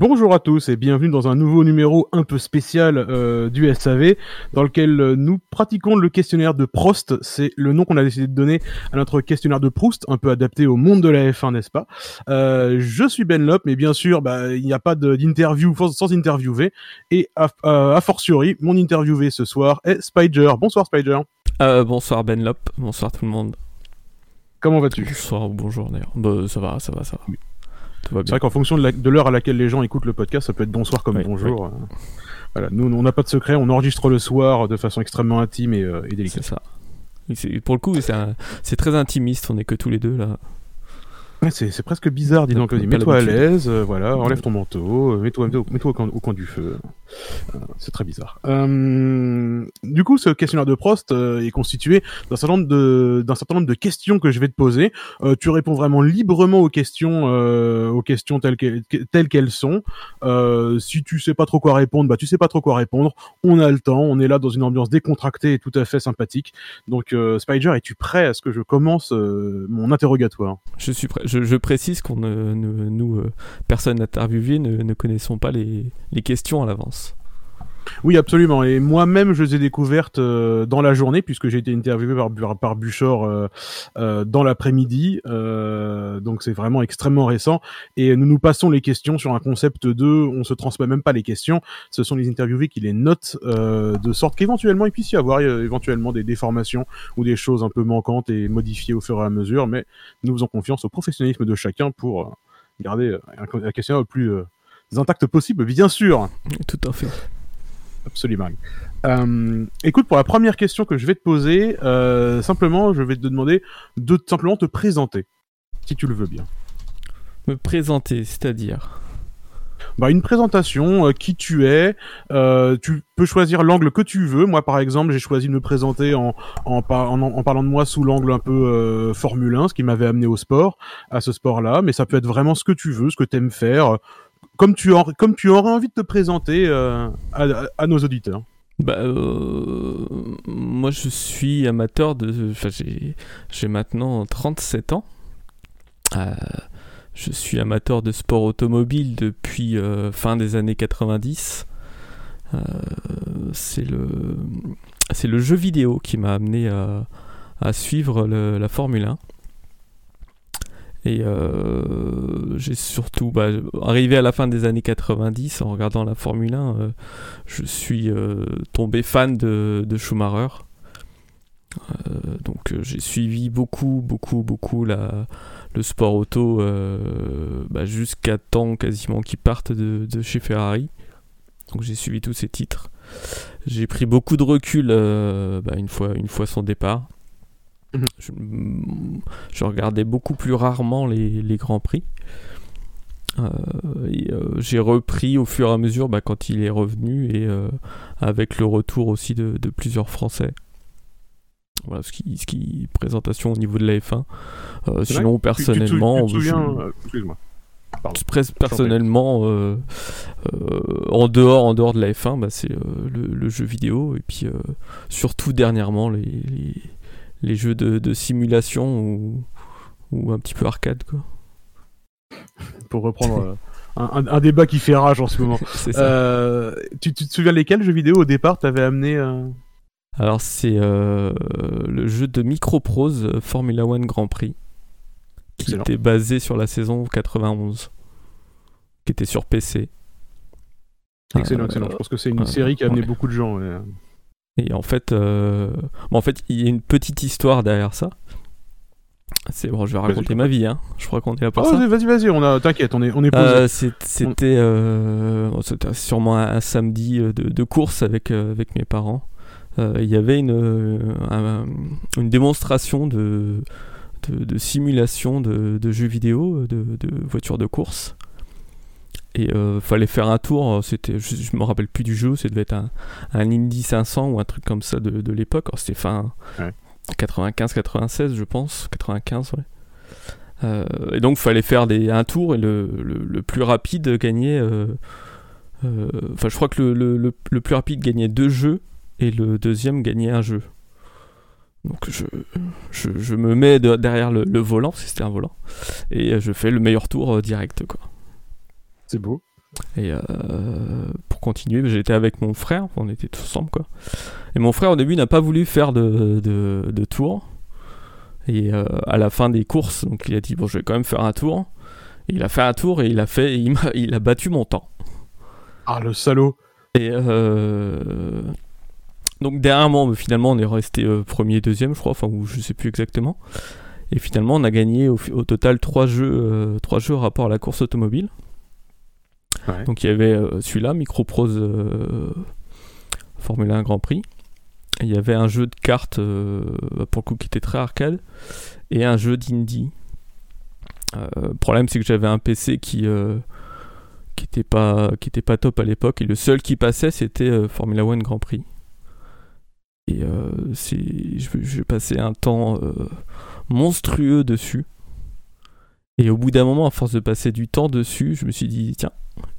Bonjour à tous et bienvenue dans un nouveau numéro un peu spécial euh, du SAV dans lequel euh, nous pratiquons le questionnaire de Prost. C'est le nom qu'on a décidé de donner à notre questionnaire de Proust, un peu adapté au monde de la F1, n'est-ce pas? Euh, Je suis Ben Lop, mais bien sûr, bah, il n'y a pas d'interview sans interviewer. Et a, a, fortiori, mon interviewé ce soir est Spider. Bonsoir Spider. bonsoir Ben Lop, bonsoir tout le monde. Comment vas-tu? Bonsoir ou bonjour d'ailleurs. Bah, ça va, ça va, ça va. C'est vrai qu'en fonction de l'heure à laquelle les gens écoutent le podcast, ça peut être bonsoir comme bonjour. Euh. Voilà, nous, on n'a pas de secret, on enregistre le soir de façon extrêmement intime et, euh, et délicate. C'est ça. pour le coup, c'est très intimiste, on est que tous les deux là c'est presque bizarre, dis donc. Mets-toi à l'aise, euh, voilà, enlève ton manteau, euh, mets-toi mets au, coin du feu. Euh, c'est très bizarre. du coup, ce questionnaire de Prost est constitué d'un certain nombre de d'un certain nombre de questions que je vais te poser. tu réponds vraiment librement aux questions aux questions telles qu'elles telles qu'elles sont. si tu sais pas trop quoi répondre, bah tu sais pas trop quoi répondre. On a le temps, on est là dans une ambiance décontractée et tout à fait sympathique. Donc Spider, es-tu prêt à ce que je commence mon interrogatoire? Je suis prêt je, précise qu'on ne, nous, euh, personne interviewé, ne, ne connaissons pas les questions à l'avance. Oui, absolument. Et moi-même, je les ai découvertes euh, dans la journée, puisque j'ai été interviewé par, par Buchor euh, euh, dans l'après-midi. donc c'est vraiment extrêmement récent. Et nous nous passons les questions sur un concept de, on se transmet même pas les questions. Ce sont les interviewés qui les notent de sorte qu'éventuellement il puisse y avoir éventuellement des déformations ou des choses un peu manquantes et modifiées au fur et à mesure. Mais nous faisons confiance au professionnalisme de chacun pour garder la question le plus intact possible, bien sûr. Tout à fait. Absolument. Euh, écoute, pour la première question que je vais te poser, euh, simplement, je vais te demander de simplement te présenter, si tu le veux bien. Me présenter, c'est-à-dire? Bah, une présentation, euh, qui tu es. tu peux choisir l'angle que tu veux. Moi, par exemple, j'ai choisi de me présenter en, en, en, parlant de moi sous l'angle un peu Formule 1, ce qui m'avait amené au sport, à ce sport-là. Mais ça peut être vraiment ce que tu veux, ce que tu aimes faire comme tu, comme tu aurais envie de te présenter euh, à, nos auditeurs. Bah, euh, moi, je suis amateur de. J'ai maintenant 37 ans. Euh, je suis amateur de sport automobile depuis fin des années 90. c'est le, le jeu vidéo qui m'a amené à, à suivre la Formule 1. Et euh, j'ai surtout, bah, arrivé à la fin des années 90, en regardant la Formule 1, euh, je suis euh, tombé fan de, Schumacher. donc j'ai suivi beaucoup, beaucoup, beaucoup la, le sport auto bah, jusqu'à temps quasiment qu'il parte de, de, chez Ferrari. Donc j'ai suivi tous ses titres. J'ai pris beaucoup de recul bah, une, fois, une fois son départ. Mhm. Je, regardais beaucoup plus rarement les, grands prix. Euh, euh, j'ai repris au fur et à mesure bah, quand il est revenu et euh, avec le retour aussi de, plusieurs Français. Voilà ce qui, ce qui présentation au niveau de la F1. sinon, personnellement, personnellement, en dehors, en dehors de la F1, bah, c'est le, jeu vidéo et puis surtout dernièrement les les jeux de, simulation ou, ou, un petit peu arcade quoi. Pour reprendre euh, un, débat qui fait rage en ce moment. Euh, tu, te souviens lesquels jeux vidéo au départ t'avais amené euh Alors c'est le jeu de Microprose Formula One Grand Prix qui était basé sur la saison 91 qui était sur PC. Excellent, excellent. Je pense que c'est une série qui a amené beaucoup de gens. Et en fait, euh, en fait, il y a une petite histoire derrière ça. C'est bon, je vais raconter ma vie, hein. Je crois qu'on est là pour oh, ça. Vas-y, vas-y, on a, t'inquiète, on est, on est euh, c'était, euh, sûrement un, samedi de, course avec avec mes parents. Il y avait une une démonstration de de, simulation de, de, jeux vidéo, de, de voitures de course. Et euh, fallait faire un tour, euh, c'était, je, me rappelle plus du jeu, ça devait être un, un Indy 500 ou un truc comme ça de, de l'époque. C'était fin 95-96, je pense. 95, ouais. Euh, et donc, fallait faire des, un tour et le, le, plus rapide gagnait. Enfin, je crois que le, le, plus rapide gagnait deux jeux et le deuxième gagnait un jeu. Donc je, je, je me mets derrière le, volant, si c'était un volant, et je fais le meilleur tour direct. Quoi. C'est beau. Et pour continuer, j'étais avec mon frère, on était tous ensemble quoi. Et mon frère au début n'a pas voulu faire de, de, de tour. Et à la fin des courses, donc il a dit bon je vais quand même faire un tour. Et il a fait un tour et il a fait, il, a, il a battu mon temps. Ah le salaud. Et euh, donc derrière moi, finalement, on est resté euh, premier, deuxième, je crois, enfin, ou je sais plus exactement. Et finalement, on a gagné au, total trois jeux, euh, trois jeux rapport à la course automobile. Donc il y avait celui-là, Microprose Formule 1 Grand Prix. Il y avait un jeu de cartes, pour le coup, qui était très arcade, et un jeu d'indie. le problème, c'est que j'avais un PC qui qui était pas pas top à l'époque et le seul qui passait c'était euh, Formula One Grand Prix et euh, je, passais un temps euh, monstrueux dessus et au bout d'un moment à force de passer du temps dessus je me suis dit tiens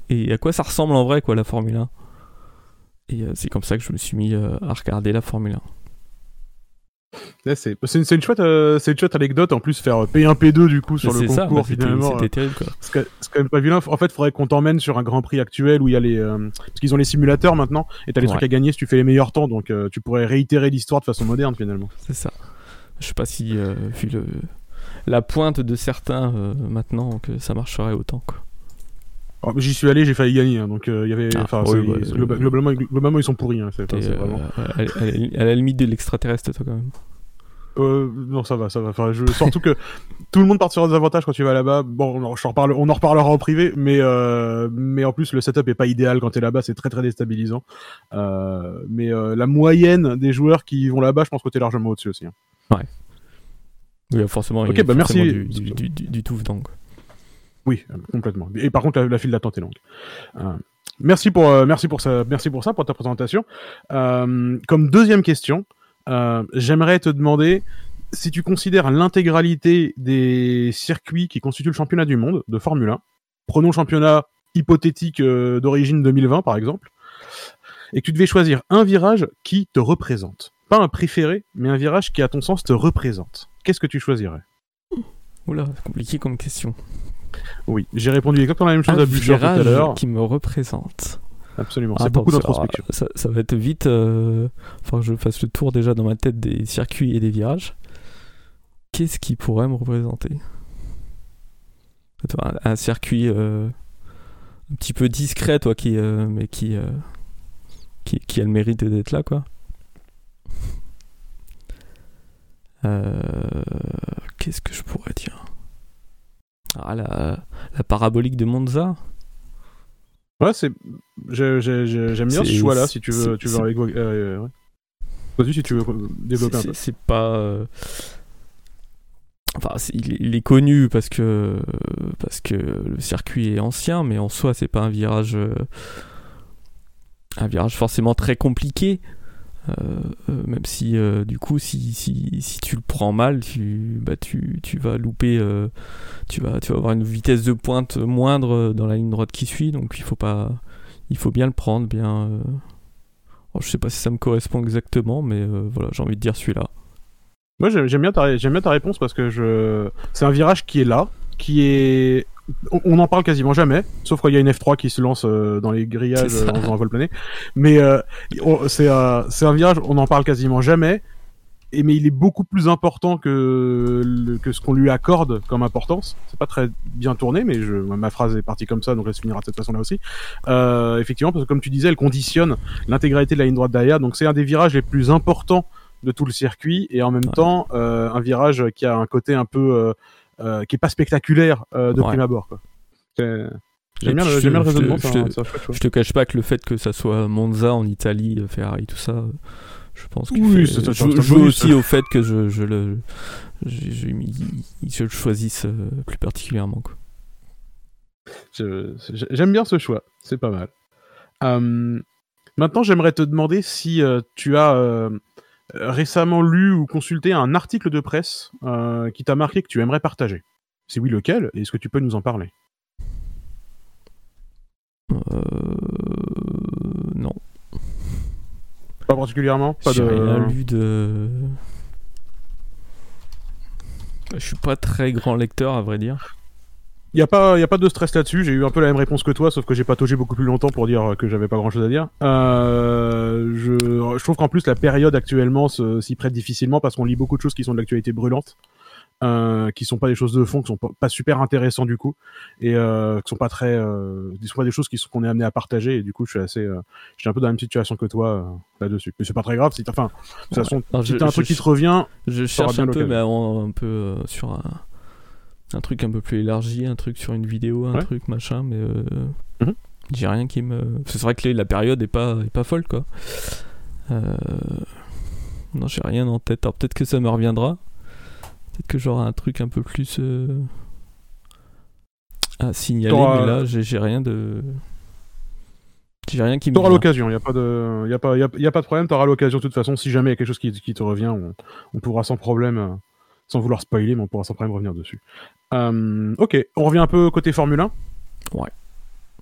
et à quoi ça ressemble en vrai quoi la Formule 1 et c'est comme ça que je me suis mis à regarder la Formule 1 c'est une, chouette, euh, une chouette anecdote en plus faire P1 P2 du coup sur le concours bah, finalement. C'était terrible quoi. C'est quand même pas vilain. En fait, il faudrait qu'on t'emmène sur un Grand Prix actuel où il y a les euh, parce qu'ils ont les simulateurs maintenant et t'as les trucs à gagner si tu fais les meilleurs temps donc euh, tu pourrais réitérer l'histoire de façon moderne finalement. C'est ça. Je sais pas si vu le la pointe de certains maintenant que ça marcherait autant quoi. Oh, j'y suis allé, j'ai failli gagner, hein, donc il y avait. Ah, globalement, globalement, ils sont pourris. Hein, vraiment... à, la limite de l'extraterrestre, toi, quand même. Euh, non, ça va, ça va. Enfin, je... Surtout que tout le monde part sur des avantages quand tu vas là-bas. Bon, on en, reparle, on en reparlera en privé, mais euh, mais en plus le setup est pas idéal quand tu es là-bas, c'est très très déstabilisant. Euh, mais euh, la moyenne des joueurs qui vont là-bas, je pense que t'es largement au-dessus aussi. Hein. Ouais. Oui, forcément. Ok, bah merci. Du, du, du, du tout donc. Oui, complètement. Et par contre, la, file d'attente est longue. Euh, merci pour merci pour ça, merci pour ça pour ta présentation. comme deuxième question. Euh, j'aimerais te demander si tu considères l'intégralité des circuits qui constituent le championnat du monde de Formule 1, prenons le championnat hypothétique euh, d'origine 2020 par exemple, et que tu devais choisir un virage qui te représente. Pas un préféré, mais un virage qui à ton sens te représente. Qu'est-ce que tu choisirais Oula, c'est compliqué comme question. Oui, j'ai répondu exactement la même chose à Boucher tout à l'heure. qui me représente. Absolument, c'est beaucoup d'introspection. Ça, ça, va être vite. Euh... Enfin, que je fasse le tour déjà dans ma tête des circuits et des virages. Qu'est-ce qui pourrait me représenter? Un, circuit euh, un petit peu discret, toi, qui, euh, mais qui, euh, qui, qui, a le mérite d'être là, quoi. Qu'est-ce que je pourrais dire? Ah, la, la parabolique de Monza? Ouais, c'est. J'aime bien ce choix-là, si tu veux, tu veux euh, ouais. Vas-y, si tu veux développer un peu. C'est pas. Euh, enfin, il, est connu parce que parce que le circuit est ancien, mais en soi, c'est pas un virage euh, un virage forcément très compliqué. Euh, euh, même si euh, du coup si, si, si, tu le prends mal tu, bah, tu, tu vas louper tu, vas, tu vas avoir une vitesse de pointe moindre dans la ligne droite qui suit. Donc il faut pas il faut bien le prendre bien je sais pas si ça me correspond exactement mais voilà j'ai envie de dire celui-là. Moi j'aime bien, ta, bien ta réponse parce que je c'est un virage qui est là qui est on n'en parle quasiment jamais, sauf quand il y a une F3 qui se lance euh, dans les grillages en faisant un vol plané. Mais euh, c'est un virage, on n'en parle quasiment jamais, et mais il est beaucoup plus important que, que ce qu'on lui accorde comme importance. C'est pas très bien tourné, mais je, ma phrase est partie comme ça, donc elle se finira de cette façon-là aussi. Euh, effectivement, parce que comme tu disais, elle conditionne l'intégralité de la ligne droite derrière, donc c'est un des virages les plus importants de tout le circuit, et en même temps, un virage qui a un côté un peu euh, qui est pas spectaculaire euh, de prime abord. J'aime bien, le raisonnement. Je, te cache pas que le fait que ça soit Monza en Italie, euh, Ferrari, tout ça, je pense que oui, je joue aussi au fait que je, je le je, le choisisse plus particulièrement. J'aime bien ce choix, c'est pas mal. maintenant, j'aimerais te demander si tu as euh, récemment lu ou consulté un article de presse euh, qui t'a marqué que tu aimerais partager Si oui, lequel Et est-ce que tu peux nous en parler? Euh... Non. Pas particulièrement Pas de... rien lu de... Je suis pas très grand lecteur, à vrai dire. Il n'y a, pas, y a pas de stress là-dessus. J'ai eu un peu la même réponse que toi, sauf que j'ai pataugé beaucoup plus longtemps pour dire que j'avais pas grand-chose à dire. Euh, je, je trouve qu'en plus, la période actuellement s'y prête difficilement parce qu'on lit beaucoup de choses qui sont de l'actualité brûlante. Euh, qui sont pas des choses de fond, qui sont pas, super intéressants du coup, et euh, qui sont pas très, euh, sont pas des choses qui sont qu'on est amené à partager. Et du coup, je suis assez, euh, j'ai un peu dans la même situation que toi euh, là-dessus. Mais c'est pas très grave. Si enfin, de toute façon, si t'as un truc qui te revient, je cherche un peu, mais un, peu euh, sur un, un, truc un peu plus élargi, un truc sur une vidéo, un truc machin, mais mm-hmm. j'ai rien qui me. C'est vrai que la période est pas, est pas folle quoi. Non, j'ai rien en tête. Alors peut-être que ça me reviendra. Peut-être que j'aurai un truc un peu plus euh, à signaler, mais là, j'ai rien de. J'ai rien qui me. T'auras l'occasion, il n'y a, pas de... y a, pas, y a, pas de problème, t'auras l'occasion de toute façon. Si jamais il y a quelque chose qui, qui te revient, on, pourra sans problème, euh, sans vouloir spoiler, mais on pourra sans problème revenir dessus. Euh, ok, on revient un peu côté Formule 1. Ouais.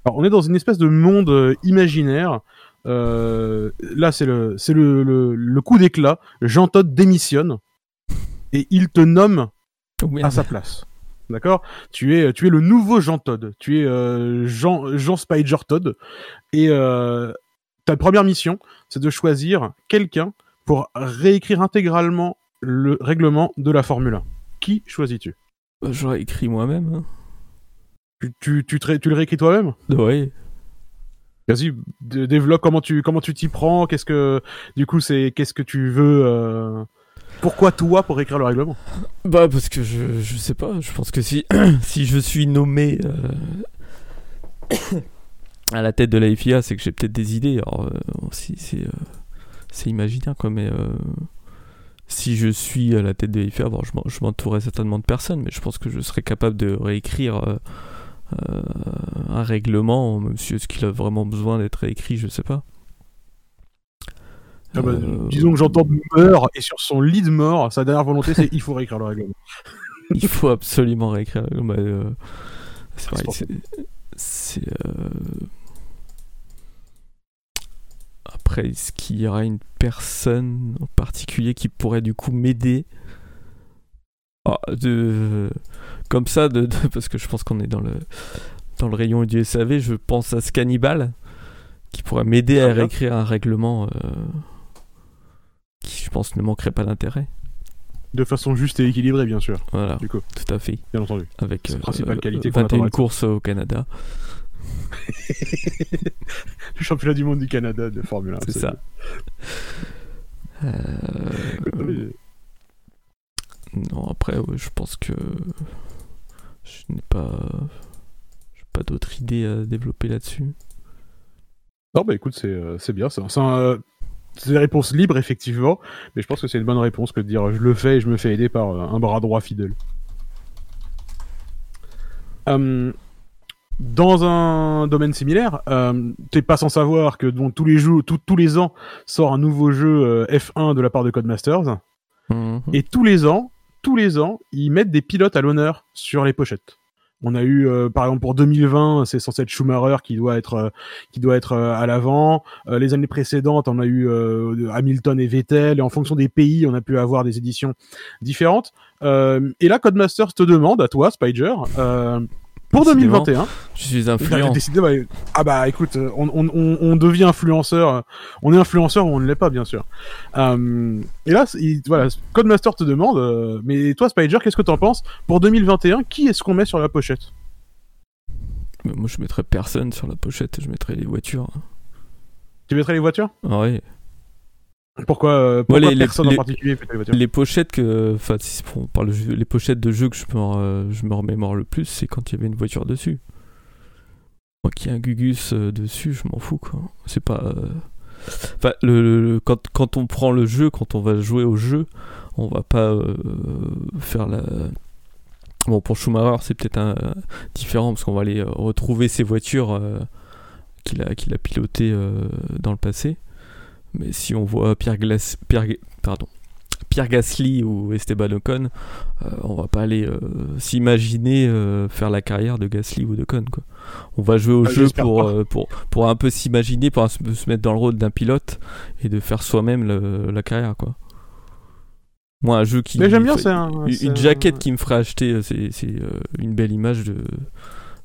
Alors, on est dans une espèce de monde imaginaire. là, c'est le, c'est le, le, le coup d'éclat. Jean Todt démissionne et il te nomme à sa place. D'accord? Tu es tu es le nouveau Jean Todd. Tu es euh, Jean Jean Spider Todd et euh, ta première mission, c'est de choisir quelqu'un pour réécrire intégralement le règlement de la Formule 1. Qui choisis-tu? Bah, J'aurais écrit moi-même. Hein. Tu, tu, tu, tu, le réécris toi-même? Oui. Vas-y, développe comment tu comment tu t'y prends. Qu'est-ce que du coup c'est qu'est-ce que tu veux euh, pourquoi toi pour écrire le règlement? Bah parce que je, je sais pas, je pense que si, si je suis nommé euh, à la tête de la FIA, c'est que j'ai peut-être des idées. Alors euh, c'est euh, c'est imaginaire quoi, mais si je suis à la tête de FIA, bon, je m'entourerai certainement de personnes, mais je pense que je serais capable de réécrire un règlement, même si est-ce qu'il a vraiment besoin d'être réécrit, je sais pas. Ah bah, euh, disons que j'entends meurt et sur son lit de mort, sa dernière volonté c'est il faut réécrire le règlement. il faut absolument réécrire le règlement. Bah, euh, c'est vrai, c'est. Euh, après, est-ce qu'il y aura une personne en particulier qui pourrait du coup m'aider? Ah, de... Comme ça, de... parce que je pense qu'on est dans le... dans le rayon du SAV, je pense à ce cannibale qui pourrait m'aider à réécrire un règlement qui, je pense, ne manquerait pas d'intérêt. De façon juste et équilibrée, bien sûr. Voilà, du coup. tout à fait. Bien entendu. Avec euh, principale qualité 21 courses au Canada. le championnat du monde du Canada de Formule 1. C'est ça. Euh, non, après, je pense que je n'ai pas, pas d'autres idées à développer là-dessus. Non, bah écoute, c'est euh, bien. C'est des réponses libres, effectivement, mais je pense que c'est une bonne réponse que de dire je le fais et je me fais aider par euh, un bras droit fidèle. Hum, dans un domaine similaire, euh, t'es pas sans savoir que tous les jours, tous les ans sort un nouveau jeu euh, F1 de la part de Codemasters, mhm. et tous les ans, tous les ans, ils mettent des pilotes à l'honneur sur les pochettes. On a eu, euh, par exemple, pour 2020, c'est censé être Schumacher qui doit être euh, qui doit être euh, à l'avant. les années précédentes, on a eu Hamilton et Vettel. Et en fonction des pays, on a pu avoir des éditions différentes. et là, Codemasters te demande à toi, Spider, pour 2021. Je suis influent. ah bah écoute, on, on, on, devient influenceur. On est influenceur ou on ne l'est pas, bien sûr. Euh, et là, voilà, Codemaster te demande, euh, mais toi, Spider, qu'est-ce que t'en penses Pour 2021, qui est-ce qu'on met sur la pochette? Moi, je mettrais personne sur la pochette. Je mettrais les voitures. Tu mettrais les voitures? Ah oui. Pourquoi, euh, les, personne en particulier Les pochettes que, enfin, si on parle les pochettes de jeux que je me, euh, je me remémore le plus, c'est quand il y avait une voiture dessus. Moi, qui a un Gugus euh, dessus, je m'en fous quoi. C'est pas. Enfin, le, quand, quand, on prend le jeu, quand on va jouer au jeu, on va pas faire la. Bon, pour Schumacher, c'est peut-être un, différent parce qu'on va aller retrouver ces voitures qu'il a, qu'il a pilotées dans le passé. Mais si on voit Pierre, Pierre, pardon, Pierre Gasly ou Esteban Ocon, euh, on va pas aller euh, s'imaginer euh, faire la carrière de Gasly ou d'Ocon. Quoi. On va jouer au ah, jeu pour, pour, pour un peu s'imaginer, pour se mettre dans le rôle d'un pilote et de faire soi-même la carrière. Quoi. Moi, un jeu qui. Mais j'aime bien, c'est un. Une jaquette qui me ferait acheter, c'est une belle image de,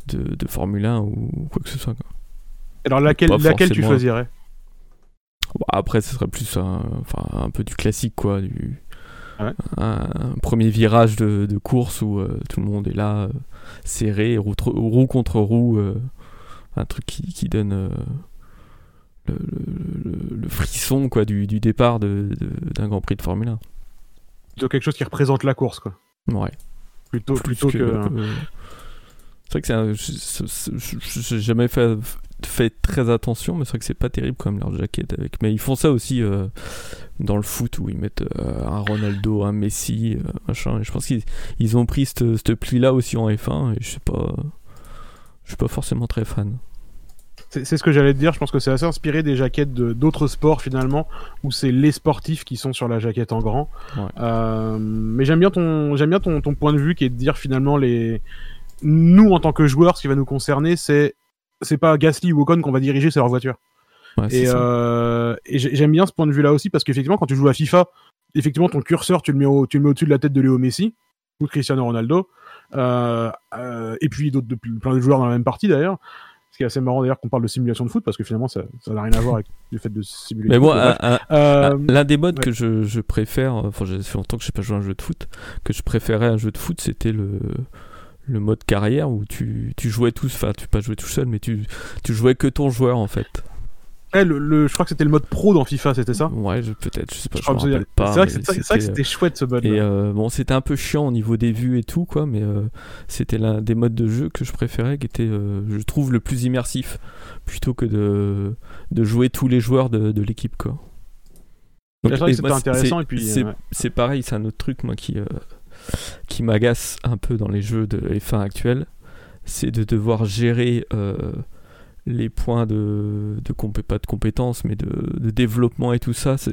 de, de, Formule 1 ou quoi que ce soit. Quoi. Alors, laquelle, laquelle tu choisirais? Après, ce serait plus un, enfin, un peu du classique, quoi. Du, un, premier virage de, de course où tout le monde est là, serré, roue, roue contre roue. un truc qui, qui donne le, frisson quoi, du, départ d'un de, Grand Prix de Formule 1. Plutôt quelque chose qui représente la course, quoi. Ouais. Plutôt, plutôt que. c'est vrai que c'est j'ai jamais fait, fait très attention, mais c'est vrai que c'est pas terrible comme leur jaquette avec. Mais ils font ça aussi euh, dans le foot où ils mettent euh, un Ronaldo, un Messi, euh, machin. Et je pense qu'ils ont pris cette, pli là aussi en F1 et je sais pas. Je suis pas forcément très fan. C'est ce que j'allais te dire, je pense que c'est assez inspiré des jaquettes d'autres sports finalement, où c'est les sportifs qui sont sur la jaquette en grand. Euh, mais j'aime bien, ton, bien ton, ton, point de vue qui est de dire finalement, les... nous en tant que joueurs, ce qui va nous concerner, c'est c'est pas Gasly ou Ocon qu'on va diriger, c'est leur voiture. et, euh, et j'aime bien ce point de vue là aussi parce qu'effectivement, quand tu joues à FIFA, effectivement, ton curseur, tu le mets au, tu le mets au-dessus de la tête de Léo Messi ou de Cristiano Ronaldo. Euh, euh, et puis d'autres, plein de joueurs dans la même partie d'ailleurs. Ce qui est assez marrant d'ailleurs qu'on parle de simulation de foot parce que finalement ça n'a rien à voir avec le fait de simuler. Mais moi, l'un des modes que je, je, préfère, enfin, j'ai fait longtemps que je n'ai pas joué à un jeu de foot, que je préférais un jeu de foot, c'était le, le mode carrière où tu, tu jouais tous, enfin, tu pas jouer tout seul, mais tu, tu jouais que ton joueur en fait. Eh, le, je crois que c'était le mode pro dans FIFA, c'était ça? Ouais, peut-être, je sais pas, je, me rappelle pas. C'est vrai que c'était chouette ce mode. Et euh, bon, c'était un peu chiant au niveau des vues et tout, quoi, mais euh, c'était l'un des modes de jeu que je préférais, qui était, euh, je trouve, le plus immersif, plutôt que de, de jouer tous les joueurs de, de l'équipe, quoi. c'était intéressant et puis. C'est pareil, c'est un autre truc, moi, qui, qui m'agace un peu dans les jeux de F1 actuels, c'est de devoir gérer les points de, de pas de compétences, mais de, de, développement et tout ça, ça,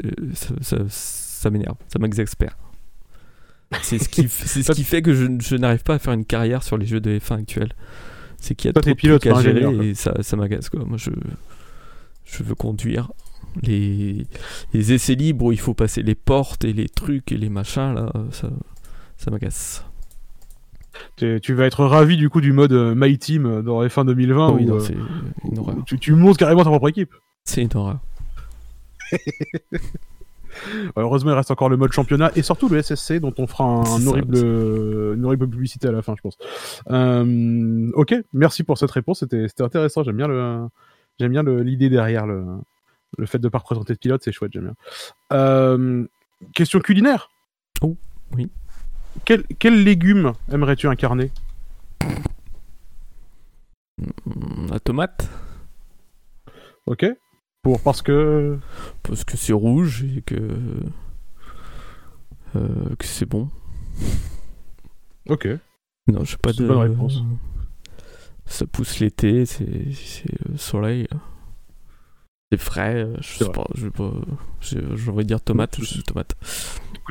ça, ça m'énerve, ça m'exaspère. C'est ce qui, ce qui fait que je, je n'arrive pas à faire une carrière sur les jeux de F1 actuels. C'est qu'il y a trop de trucs à gérer et ça, ça m'agace quoi. Moi je, je veux conduire. Les, les essais libres où il faut passer les portes et les trucs et les machins là, ça, ça m'agace. Tu vas être ravi du coup du mode euh, My Team euh, dans F1 2020 oui, où, c'est une horreur. Tu, tu, montes carrément ta propre équipe. C'est une horreur. Heureusement, il reste encore le mode championnat et surtout le SSC dont on fera un, horrible, une horrible publicité à la fin, je pense. Euh, ok, merci pour cette réponse. C'était intéressant. J'aime bien le, j'aime bien l'idée derrière le, le fait de pas représenter de pilote. C'est chouette. J'aime bien. Euh, question culinaire. Oh, oui. Quel, quel légume aimerais-tu incarner? La tomate. Ok. Pour parce que. Parce que c'est rouge et que. Euh, que c'est bon. Ok. Non, je sais pas de. bonne réponse. Ça pousse l'été, c'est le soleil. C'est frais, je sais pas, je vais pas. J'aurais dire tomate, tomate.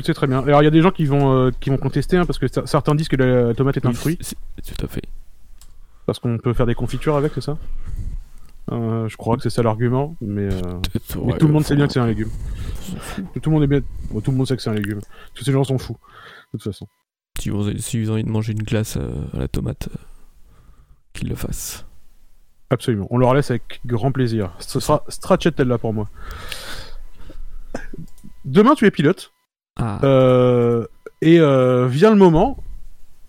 C'est très bien. Alors il y a des gens qui vont, euh, qui vont contester hein, parce que certains disent que la tomate est un fruit. Tout à fait. Parce qu'on peut faire des confitures avec, c'est ça? Euh, Je crois que c'est ça l'argument, mais, euh, tout le monde sait bien que c'est un légume. Tout le monde est bien. tout le monde sait que c'est un légume. Tous ces gens sont fous, de toute façon. Si vous, si vous avez envie de manger une glace à la tomate, qu'ils le fassent. Absolument. On leur laisse avec grand plaisir. Ce sera là pour moi. Demain, tu es pilote. Ah. Euh, et euh, vient le moment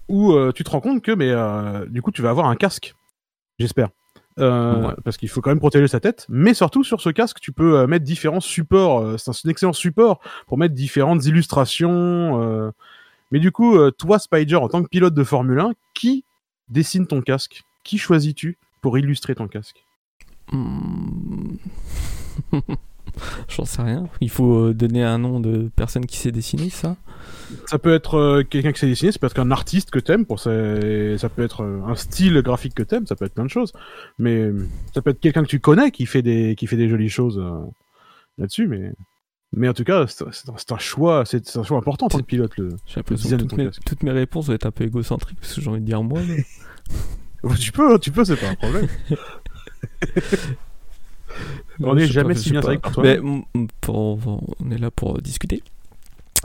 où euh, tu te rends compte que, mais du coup, tu vas avoir un casque. J'espère. Parce qu'il faut quand même protéger sa tête. Mais surtout, sur ce casque, tu peux mettre différents supports. c'est un, excellent support pour mettre différentes illustrations. Mais du coup, toi, Spider, en tant que pilote de Formule 1, qui dessine ton casque? Qui choisis-tu? Pour illustrer ton casque hmm. J'en sais rien. Il faut euh, donner un nom de personne qui sait dessiner ça? Ça peut être euh, quelqu'un qui sait dessiner, ça peut être un artiste que t'aimes, pour ça, ça peut être euh, un style graphique que t'aimes, ça peut être plein de choses. Mais ça peut être quelqu'un que tu connais qui fait des, qui fait des jolies choses là-dessus, mais. Mais en tout cas, c'est un choix, c'est un choix important en tant que pilote. Le, J'ai l'impression que toutes mes, toutes mes, réponses vont être un peu égocentriques parce que j'ai envie de dire moi. tu peux, tu peux, c'est pas un problème. on n'est jamais si bien avec toi. Mais, on est là pour discuter.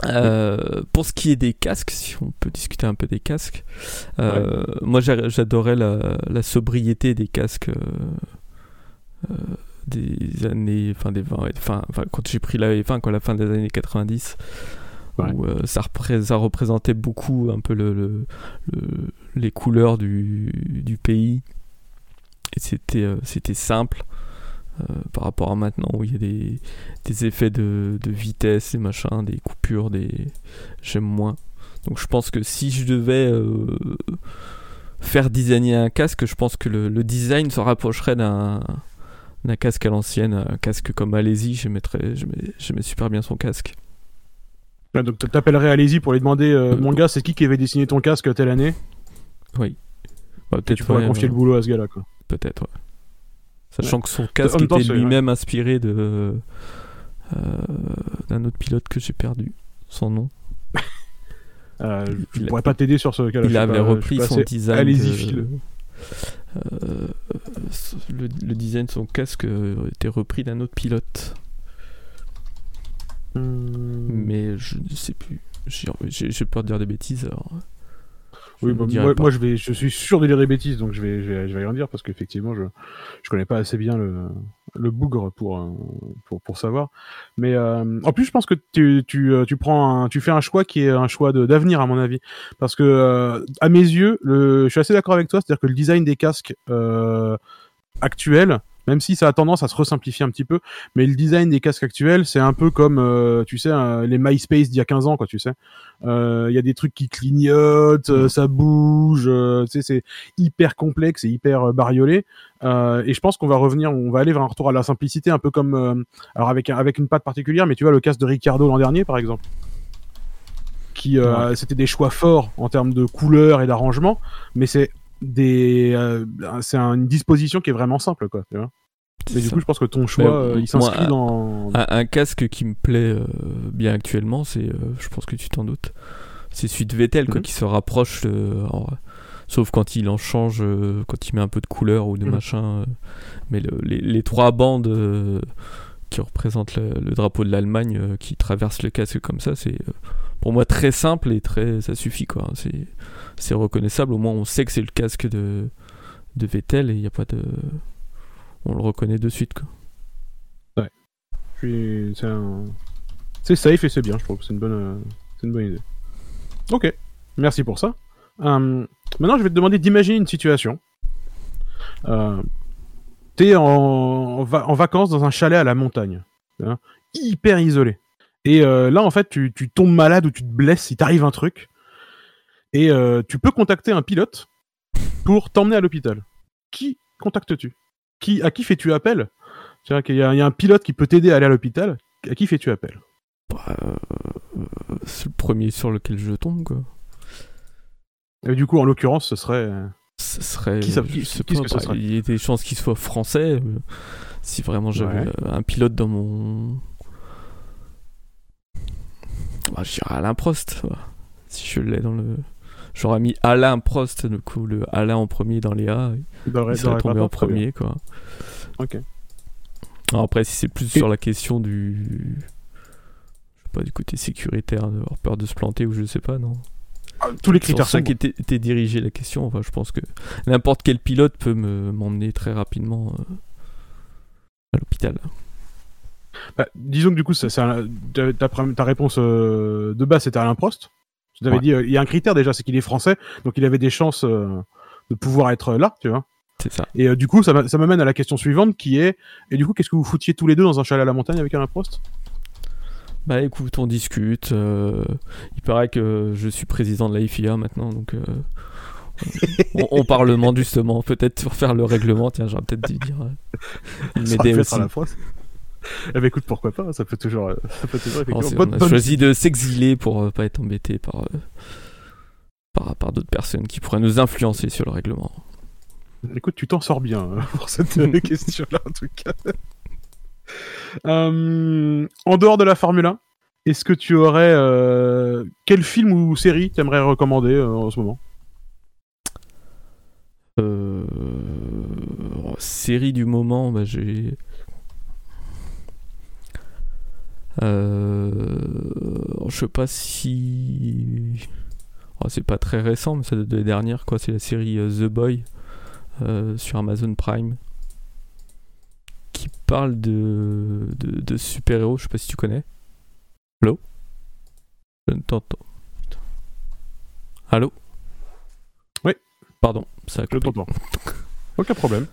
Euh, pour ce qui est des casques, si on peut discuter un peu des casques, euh, moi j'adorais la, sobriété des casques euh, des années, enfin des 20, enfin, quand j'ai pris la F1, quand la fin des années 90, où ça, ça, représentait beaucoup un peu le, les couleurs du, du pays, et c'était c'était simple. Euh, par rapport à maintenant où il y a des, des effets de, de, vitesse et machin, des coupures, des j'aime moins. Donc je pense que si je devais euh, faire designer un casque, je pense que le, le design se rapprocherait d'un d'un casque à l'ancienne, un casque comme Alési, j'aimais super bien son casque. donc donc t'appellerais Alési pour lui demander euh, mon gars c'est qui qui avait dessiné ton casque telle année? Oui. Bah, peut-être tu pourrais confier le boulot à ce gars-là quoi. Peut-être ouais. Sachant que son casque était lui-même inspiré de euh, d'un autre pilote que j'ai perdu, son nom. euh, je pourrais pas t'aider sur ce cas-là. Il avait repris son design. Allez-y, euh, le, le, design de son casque était repris d'un autre pilote. Hmm. Mais je ne sais plus. J'ai peur de dire des bêtises alors. Oui, bah, moi, moi, je vais, je suis sûr de dire des bêtises, donc je vais, je vais, je vais rien dire parce qu'effectivement, je, je connais pas assez bien le, le bougre pour, euh, pour, pour savoir. Mais euh, en plus, je pense que tu, tu, euh, tu prends, un, tu fais un choix qui est un choix d'avenir à mon avis, parce que euh, à mes yeux, le, je suis assez d'accord avec toi, c'est-à-dire que le design des casques euh, actuels même si ça a tendance à se resimplifier un petit peu. Mais le design des casques actuels, c'est un peu comme, euh, tu sais, euh, les MySpace d'il y a 15 ans, quoi, tu sais. Euh, il y a des trucs qui clignotent, ça bouge, tu sais, c'est hyper complexe et hyper bariolé. et je pense qu'on va revenir, on va aller vers un retour à la simplicité, un peu comme, alors avec avec une patte particulière, mais tu vois le casque de Ricardo l'an dernier, par exemple qui c'était des choix forts en termes de couleur et d'arrangement, mais c'est des euh, c'est une disposition qui est vraiment simple quoi tu vois mais du coup je pense que ton choix euh, il s'inscrit dans un, casque qui me plaît euh, bien actuellement c'est je pense que tu t'en doutes c'est celui de Vettel quoi mhm. qui se rapproche sauf quand il en change quand il met un peu de couleur ou de mhm. machin mais les, les, trois bandes qui représentent le, drapeau de l'Allemagne qui traversent le casque comme ça c'est pour moi très simple et très ça suffit quoi c'est c'est reconnaissable. Au moins, on sait que c'est le casque de, Vettel et il n'y a pas de. On le reconnaît de suite. Quoi. Ouais. C'est un... safe et c'est bien, je trouve. C'est une, bonne... une bonne idée. Ok. Merci pour ça. Euh, maintenant, je vais te demander d'imaginer une situation. Euh, T'es en, vacances dans un chalet à la montagne. Hein, hyper isolé. Et euh, là, en fait, tu, tu, tombes malade ou tu te blesses, il t'arrive un truc. Et euh, tu peux contacter un pilote pour t'emmener à l'hôpital. Qui contactes-tu? Qui, À qui fais-tu appel? Il y, a un pilote qui peut t'aider à aller à l'hôpital. À qui fais-tu appel? Bah, euh, C'est le premier sur lequel je tombe, quoi. Et du coup, en l'occurrence, ce serait. Ce serait. Qui, qui, serait? Il y a des chances qu'il soit français. Si vraiment j'avais un pilote dans mon. Bah, je dirais Alain Prost. Si je l'ai dans le. J'aurais mis Alain Prost, du coup, le Alain en premier dans les A. Il, serait tombé en premier, quoi. Ok. Alors après, si c'est plus sur la question du. Je sais pas, du côté sécuritaire, d'avoir peur de se planter ou je sais pas, non ah, tous les critères sont qui était, dirigé la question. Enfin, je pense que n'importe quel pilote peut me m'emmener très rapidement euh, à l'hôpital. Bah, disons que du coup, ça, ta, ta, réponse euh, de base c'était Alain Prost. Je t'avais dit, euh, il y a un critère déjà, c'est qu'il est français, donc il avait des chances euh, de pouvoir être là, tu vois. C'est ça. Et euh, du coup, ça m'amène à la question suivante qui est, et du coup, qu'est-ce que vous foutiez tous les deux dans un chalet à la montagne avec Alain Prost? Bah écoute, on discute. il paraît que je suis président de la FIA maintenant, donc on, parlement justement, peut-être pour faire le règlement. Tiens, j'aurais peut-être dû dire. m'aider aussi. À la. Eh ben écoute, pourquoi pas, ça peut toujours. Ça peut toujours on a choisi de s'exiler pour euh, pas être embêté par, euh, par, par d'autres personnes qui pourraient nous influencer sur le règlement. Écoute, tu t'en sors bien euh, pour cette question-là, en tout cas. en dehors de la Formule 1, est-ce que tu aurais. quel film ou série t'aimerais recommander en ce moment? Série du moment, bah, j'ai euh, je sais pas si. Oh, c'est pas très récent, mais c'est de la dernière, quoi. C'est la série The Boy sur Amazon Prime qui parle de, de, de super-héros. Je sais pas si tu connais. Allô? Je ne t'entends. Allô? Oui. Pardon, ça a Je t'entends. Aucun problème.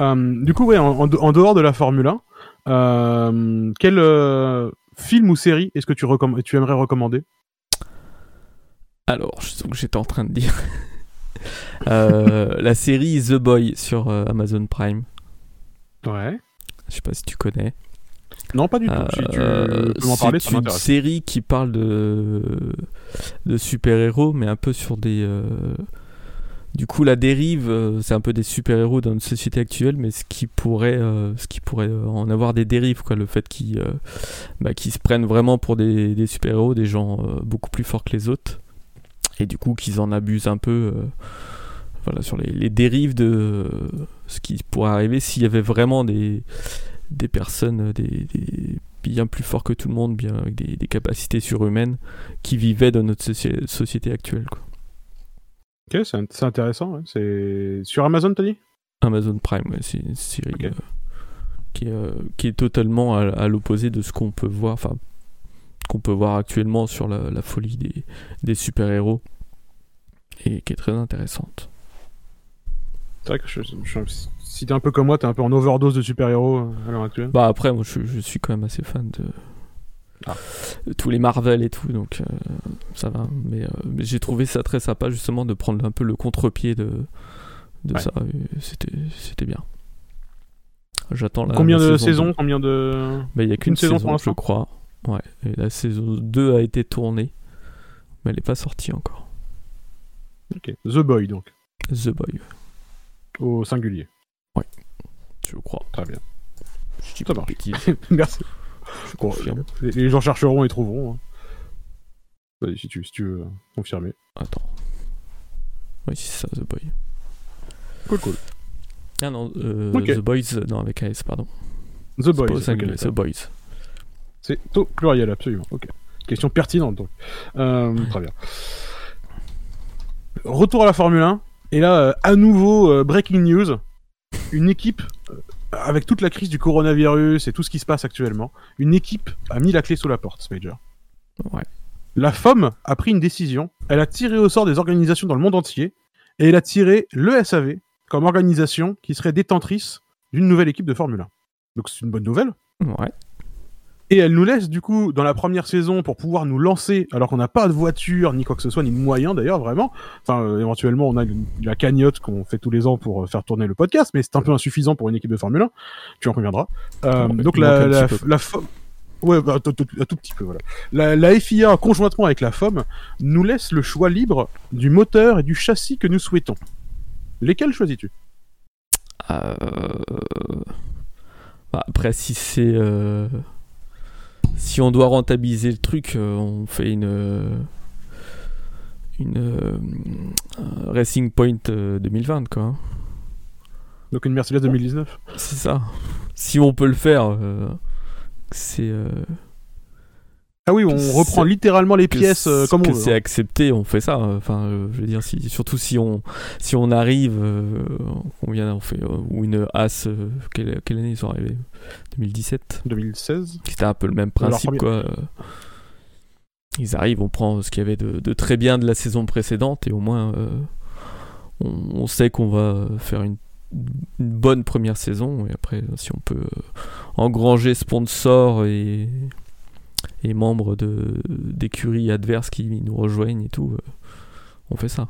Euh, du coup, ouais, en, en, dehors de la Formule 1, euh, quel euh, film ou série est-ce que tu, tu aimerais recommander? Alors, j'étais en train de dire. la série The Boy sur Amazon Prime. Ouais. Je sais pas si tu connais. Non, pas du tout. Si parler, C'est une série qui parle de, de super-héros, mais un peu sur des. Du coup, la dérive, euh, c'est un peu des super-héros dans notre société actuelle, mais ce qui pourrait, euh, ce qui pourrait euh, en avoir des dérives, quoi. Le fait qu'ils bah, se prennent vraiment pour des, super-héros, des gens beaucoup plus forts que les autres, et du coup qu'ils en abusent un peu. voilà, sur les, dérives de ce qui pourrait arriver s'il y avait vraiment des, personnes des, bien plus forts que tout le monde, bien avec des, capacités surhumaines, qui vivaient dans notre société actuelle. Ok, c'est intéressant. C'est sur Amazon, t'as dit? Amazon Prime, c'est une série euh, qui, euh, qui, est totalement à, l'opposé de ce qu'on peut voir, enfin qu'on peut voir actuellement sur la, folie des, des super-héros et qui est très intéressante. C'est vrai que je, si t'es un peu comme moi, t'es un peu en overdose de super-héros euh, à l'heure actuelle. Bah après, moi je, je, suis quand même assez fan de, ah. tous les Marvel et tout, donc euh, ça va. Mais, euh, mais j'ai trouvé ça très sympa justement de prendre un peu le contre-pied de, de ça. C'était, c'était bien. J'attends la. Combien de saisons Combien de. Bah, il n'y a qu'une saison, saison je crois. Ouais. Et la saison 2 a été tournée, mais elle n'est pas sortie encore. Ok. The Boy donc. The Boy. Au singulier. Ouais. Je crois. Très bien. Je dis ça marche. Merci. Je confirme. Les, gens chercheront et trouveront. Hein. Vas-y, si tu, si tu veux confirmer. Attends. Oui, c'est ça, The Boy. Cool, cool. Ah non, euh, The Boys, non, avec AS, pardon. The Boys. The Boys. C'est au pluriel, absolument. Ok. Question pertinente, donc. Euh, très bien. Retour à la Formule 1. Et là, euh, à nouveau, breaking news. Une équipe avec toute la crise du coronavirus et tout ce qui se passe actuellement, une équipe a mis la clé sous la porte, Spager. Ouais. La FOM a pris une décision. Elle a tiré au sort des organisations dans le monde entier et elle a tiré le SAV comme organisation qui serait détentrice d'une nouvelle équipe de Formule 1. Donc c'est une bonne nouvelle. Ouais. Et elle nous laisse du coup dans la première saison pour pouvoir nous lancer alors qu'on n'a pas de voiture ni quoi que ce soit ni de moyens d'ailleurs vraiment. Enfin euh, éventuellement on a la cagnotte qu'on fait tous les ans pour euh, faire tourner le podcast mais c'est un peu insuffisant pour une équipe de Formule 1. Tu en conviendras. Euh, donc la la, la, Ouais, bah, un tout petit peu, voilà. La, la, FIA, conjointement avec la FOM, nous laisse le choix libre du moteur et du châssis que nous souhaitons. Lesquels choisis-tu? Euh... bah, Après, si c'est si on doit rentabiliser le truc, euh, on fait une euh, une euh, Racing Point 2020 quoi. Hein. Donc une Mercedes 2019. C'est ça. Si on peut le faire, c'est ah oui, on reprend littéralement les pièces euh, comme on veut. C'est hein. accepté, on fait ça. Enfin, euh, je veux dire, si, surtout si on si on arrive, euh, on vient, on fait ou une as. Quelle, quelle, année ils sont arrivés? 2017. 2016. C'était un peu le même principe, quoi. Ils arrivent, on prend ce qu'il y avait de, de, très bien de la saison précédente et au moins on, on, sait qu'on va faire une, une, bonne première saison et après si on peut engranger sponsors et et membres de d'écuries adverses qui nous rejoignent et tout, euh, on fait ça.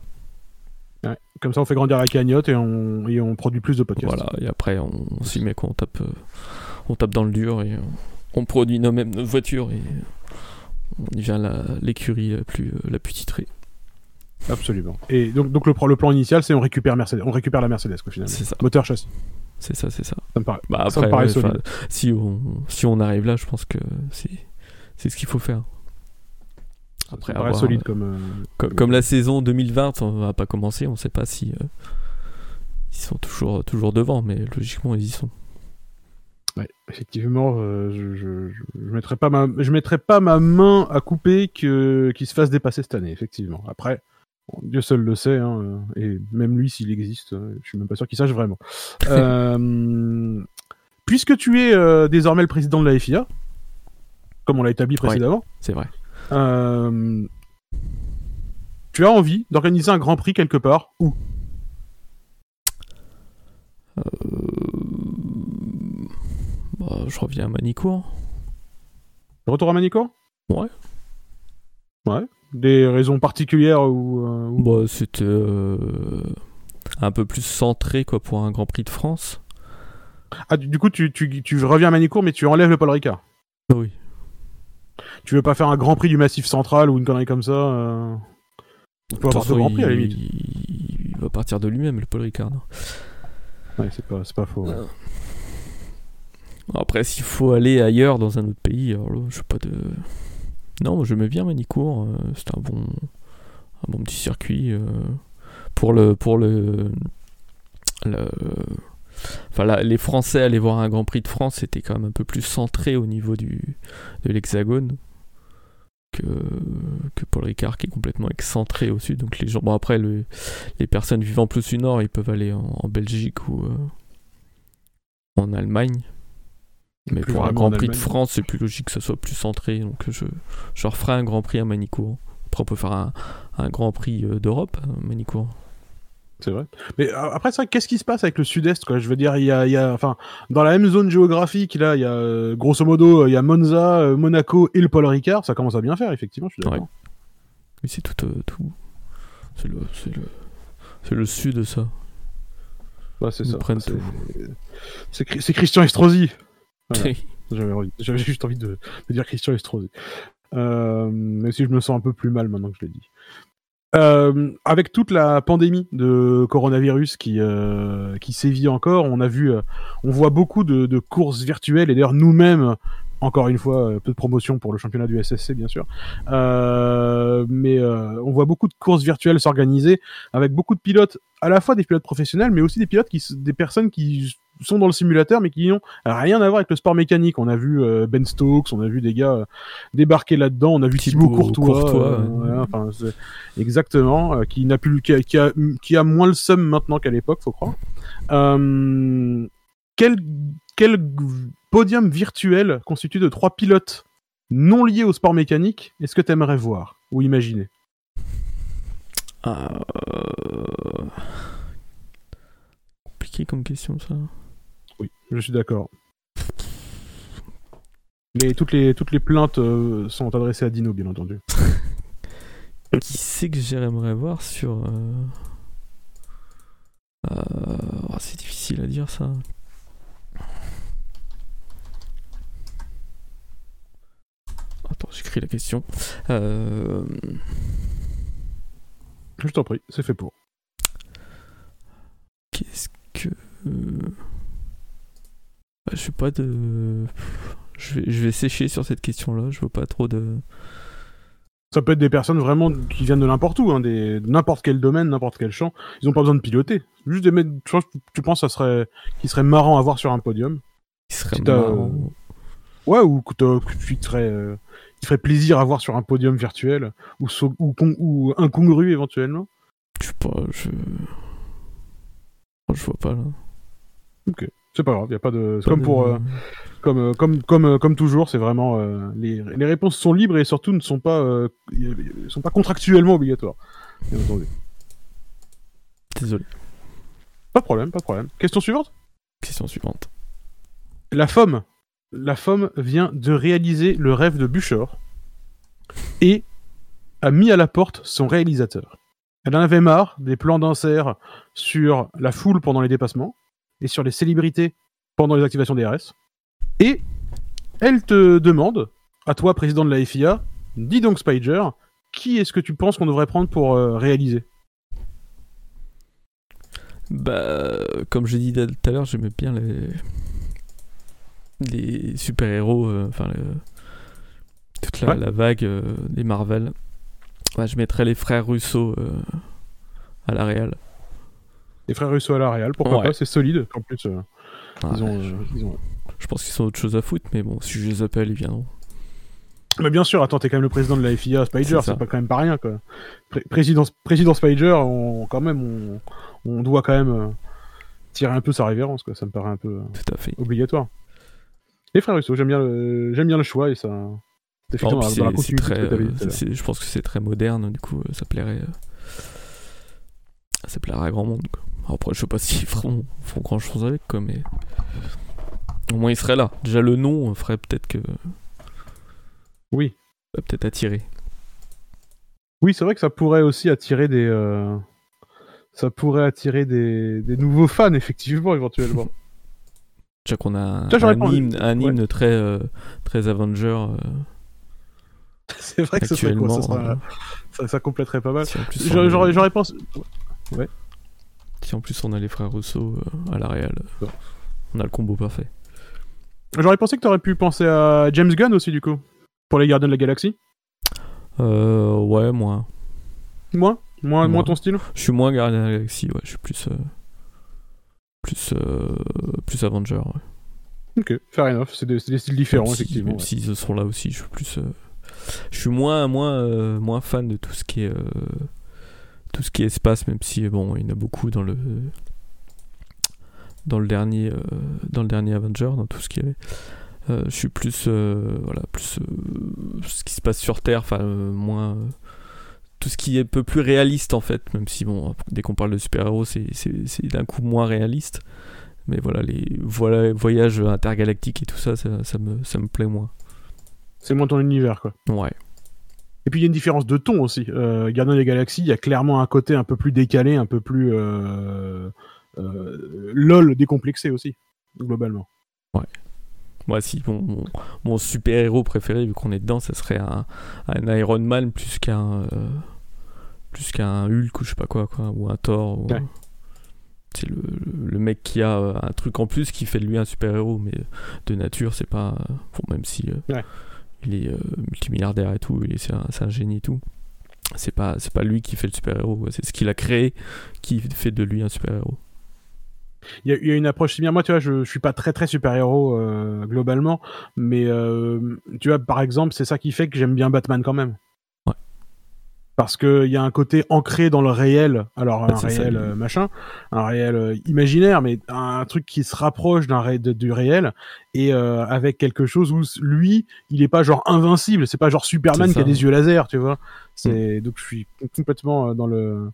comme ça, on fait grandir la cagnotte et on, et on produit plus de podcasts. Voilà, et après, on, s'y met qu'on tape, euh, on tape dans le dur et on produit nos-mêmes nos voitures et on devient l'écurie la, plus, la plus titrée. Absolument. Et donc, donc le, le plan initial, c'est on récupère Mercedes, on récupère la Mercedes, quoi, finalement. C'est ça. Moteur châssis. C'est ça, c'est ça. Ça me paraît. Bah, ça me paraît solide. Si on, si on arrive là, je pense que c'est c'est ce qu'il faut faire. Après, avoir, solide euh, comme, comme, la saison 2020, on va pas commencer, on sait pas si euh, ils sont toujours, toujours devant, mais logiquement ils y sont. Ouais, effectivement, je, je, je, mettrai pas ma, je mettrai pas ma main à couper que qu'il se fasse dépasser cette année, effectivement. Après, Dieu seul le sait, hein, et même lui, s'il existe, je suis même pas sûr qu'il sache vraiment. euh, puisque tu es euh, désormais le président de la FIA, comme on l'a établi précédemment, c'est vrai. Euh, tu as envie d'organiser un Grand Prix quelque part où? Euh... bah, Je reviens à Manicourt. Retour à Manicourt? Ouais. Ouais. Des raisons particulières ou, euh. Bah, c'était euh, un peu plus centré quoi pour un Grand Prix de France. Ah, du coup, tu, tu, tu reviens à Manicourt, mais tu enlèves le Paul Ricard? Oui. Tu veux pas faire un Grand Prix du Massif Central ou une connerie comme ça euh... On peut avoir deux Grands Prix à la limite. Il... il va partir de lui-même, le Paul Ricard. Ouais, c'est pas, pas faux. Ouais. Après, s'il faut aller ailleurs dans un autre pays, alors là, je sais pas de. Non, je mets bien Manicourt. Euh, c'est un bon, un bon petit circuit euh, pour le, pour le, le Enfin, là, les Français allaient voir un Grand Prix de France, c'était quand même un peu plus centré au niveau du, de l'Hexagone que, que Paul Ricard qui est complètement excentré au sud. Donc les gens, bon après le, les personnes vivant plus au nord, ils peuvent aller en, en Belgique ou euh, en Allemagne. Mais Plus pour un Grand Prix de. France, c'est plus logique que ça soit plus centré. Donc je, je referai un Grand Prix à Manicourt. Après, on peut faire un, un Grand Prix euh, d'Europe à Manicourt. C'est vrai. Mais euh, après, vrai, qu'est-ce qui se passe avec le sud-est, quoi? Je veux dire, il y a, il y a, enfin, dans la même zone géographique, là, il y a, euh, grosso modo, il y a Monza, euh, Monaco et le Paul Ricard. Ça commence à bien faire, effectivement, je suis d'accord. Mais c'est tout, euh, tout. C'est le, c'est le, c'est le sud, ça. Ouais, c'est Ils ça. prennent C'est- tout. C'est Chri- c'est Christian Estrosi. Voilà. J'avais envie- j'avais juste envie de, de dire Christian Estrosi. Euh, mais si je me sens un peu plus mal maintenant que je l'ai dit. Euh, avec toute la pandémie de coronavirus qui euh, qui sévit encore, on a vu, euh, on voit beaucoup de, de courses virtuelles et d'ailleurs nous-mêmes, encore une fois, euh, peu de promotion pour le championnat du SSC bien sûr, euh, mais euh, on voit beaucoup de courses virtuelles s'organiser avec beaucoup de pilotes, à la fois des pilotes professionnels, mais aussi des pilotes qui, des personnes qui sont dans le simulateur mais qui n'ont rien à voir avec le sport mécanique. On a vu euh, Ben Stokes, on a vu des gars euh, débarquer là-dedans, on a vu Thibaut, Thibaut Courtois, Courtois, euh, ouais. enfin, exactement, qui n'a plus, qui a, qui a, qui a moins le seum maintenant qu'à l'époque, faut croire. Quel, quel podium virtuel constitué de trois pilotes non liés au sport mécanique est-ce que tu aimerais voir ou imaginer? Ah, euh, Compliqué comme question, ça. Je suis d'accord. Les, toutes, les, toutes les plaintes euh, sont adressées à Dino, bien entendu. Qui c'est que j'aimerais voir sur. euh, euh, oh, c'est difficile à dire ça. Attends, j'écris la question. Euh, Je t'en prie, c'est fait pour. Qu'est-ce que. Bah, je sais pas de. Je vais, je vais sécher sur cette question-là. Je vois pas trop de. Ça peut être des personnes vraiment qui viennent de n'importe où, hein, des, de n'importe quel domaine, n'importe quel champ. Ils ont pas besoin de piloter. Juste des mecs, tu, penses ça serait, qui serait marrant à voir sur un podium. Qui serait Si marrant. Ouais, ou que, tu te ferais, euh, qui ferait plaisir à voir sur un podium virtuel, ou, so- ou, incongru éventuellement. Je sais pas, je. Je vois pas là. C'est pas grave, y a pas de. Pas comme de- pour, euh, comme, euh, comme, comme, euh, comme toujours, c'est vraiment euh, les, les réponses sont libres et surtout ne sont pas, euh, sont pas contractuellement obligatoires. Bien entendu. Désolé. Pas de problème, pas de problème. Question suivante? Question suivante. La FOM, la FOM vient de réaliser le rêve de Buchor et a mis à la porte son réalisateur. Elle en avait marre des plans d'insert sur la foule pendant les dépassements et sur les célébrités pendant les activations DRS. Et elle te demande, à toi, président de la FIA, dis donc Spider, qui est-ce que tu penses qu'on devrait prendre pour euh, réaliser? Bah, comme j'ai dit tout à l'heure, j'aimais bien les les super-héros, euh, enfin le- toute la, Ouais. la vague euh, des Marvel. Ouais, je mettrais les frères Russo à la Real. Les frères Russo à la Real, pourquoi Ouais. pas, c'est solide. En plus, euh, Ouais, ils, ont, je, euh, ils ont- Je pense qu'ils ont autre chose à foutre, mais bon, si je les appelle, ils viendront. Mais bien sûr, attends, t'es quand même le président de la FIA Spider, c'est pas quand même pas rien, quoi. président, président Spider, on, quand même, on, on doit quand même euh, tirer un peu sa révérence, quoi. Ça me paraît un peu Tout à fait. obligatoire. Et frère Russo, j'aime bien, le, j'aime bien le choix et ça. C'est dans, très, euh, je pense que c'est très moderne, du coup, ça plairait. Ça plairait à grand monde, quoi. Après, je sais pas s'ils feront, grand chose avec, quoi, mais. Au moins, il serait là. Déjà, le nom ferait peut-être que. Oui. Ça peut-être attirer. Oui, c'est vrai que ça pourrait aussi attirer des. Euh, ça pourrait attirer des... des nouveaux fans, effectivement, éventuellement. Déjà qu'on a un, hymne, un hymne très, euh, très Avenger. Euh, c'est vrai que ce serait quoi, ça, ça, compléterait pas mal. J'aurais pensé. Ouais. Si en plus on a les frères Rousseau euh, à la Real, on a le combo parfait. J'aurais pensé que t'aurais pu penser à James Gunn aussi, du coup, pour les Gardiens de la Galaxie. Euh, ouais, moi. Moi? Moins, moins ton style? Je suis moins Gardien de la Galaxie, ouais, je suis plus. Euh, plus, euh, plus Avenger, ouais. Ok, fair enough, c'est des, styles différents, effectivement. Même s'ils sont là aussi, je suis plus. je suis moins, moins, moins fan de tout ce qui est tout ce qui est espace, même si bon, il y en a beaucoup dans le dans le dernier euh, dans le dernier Avenger, dans tout ce qui est. Euh, je suis plus euh, voilà plus ce qui se passe sur Terre, enfin moins tout ce qui est un peu plus réaliste en fait, même si bon dès qu'on parle de super-héros c'est d'un coup moins réaliste. Mais voilà, les voilà, voyages intergalactiques et tout ça, ça, ça, me, ça me plaît moins. C'est moins ton univers, quoi. Ouais. Et puis il y a une différence de ton aussi. Euh, Gardien des Galaxies, il y a clairement un côté un peu plus décalé, un peu plus euh, euh, lol décomplexé aussi, globalement. Ouais. Moi, si mon, mon, super héros préféré, vu qu'on est dedans, ça serait un, un Iron Man plus qu'un euh, plus qu'un Hulk ou je sais pas quoi, quoi ou un Thor. C'est le, le, mec qui a un truc en plus qui fait de lui un super héros, mais de nature, c'est pas. Bon, même si. Ouais il est euh, multimilliardaire et tout, c'est un, génie et tout. C'est pas, pas lui qui fait le super-héros, c'est ce qu'il a créé qui fait de lui un super-héros. Il y, a une approche similaire. Moi, tu vois, je, je suis pas très très super-héros euh, globalement, mais euh, tu vois, par exemple, c'est ça qui fait que j'aime bien Batman quand même parce qu'il y a un côté ancré dans le réel, alors un réel euh, machin, un réel euh, imaginaire, mais un truc qui se rapproche d'un ré du réel et euh, avec quelque chose où lui, il est pas genre invincible, c'est pas genre Superman qui a des yeux laser, tu vois. C'est mm. donc je suis complètement dans le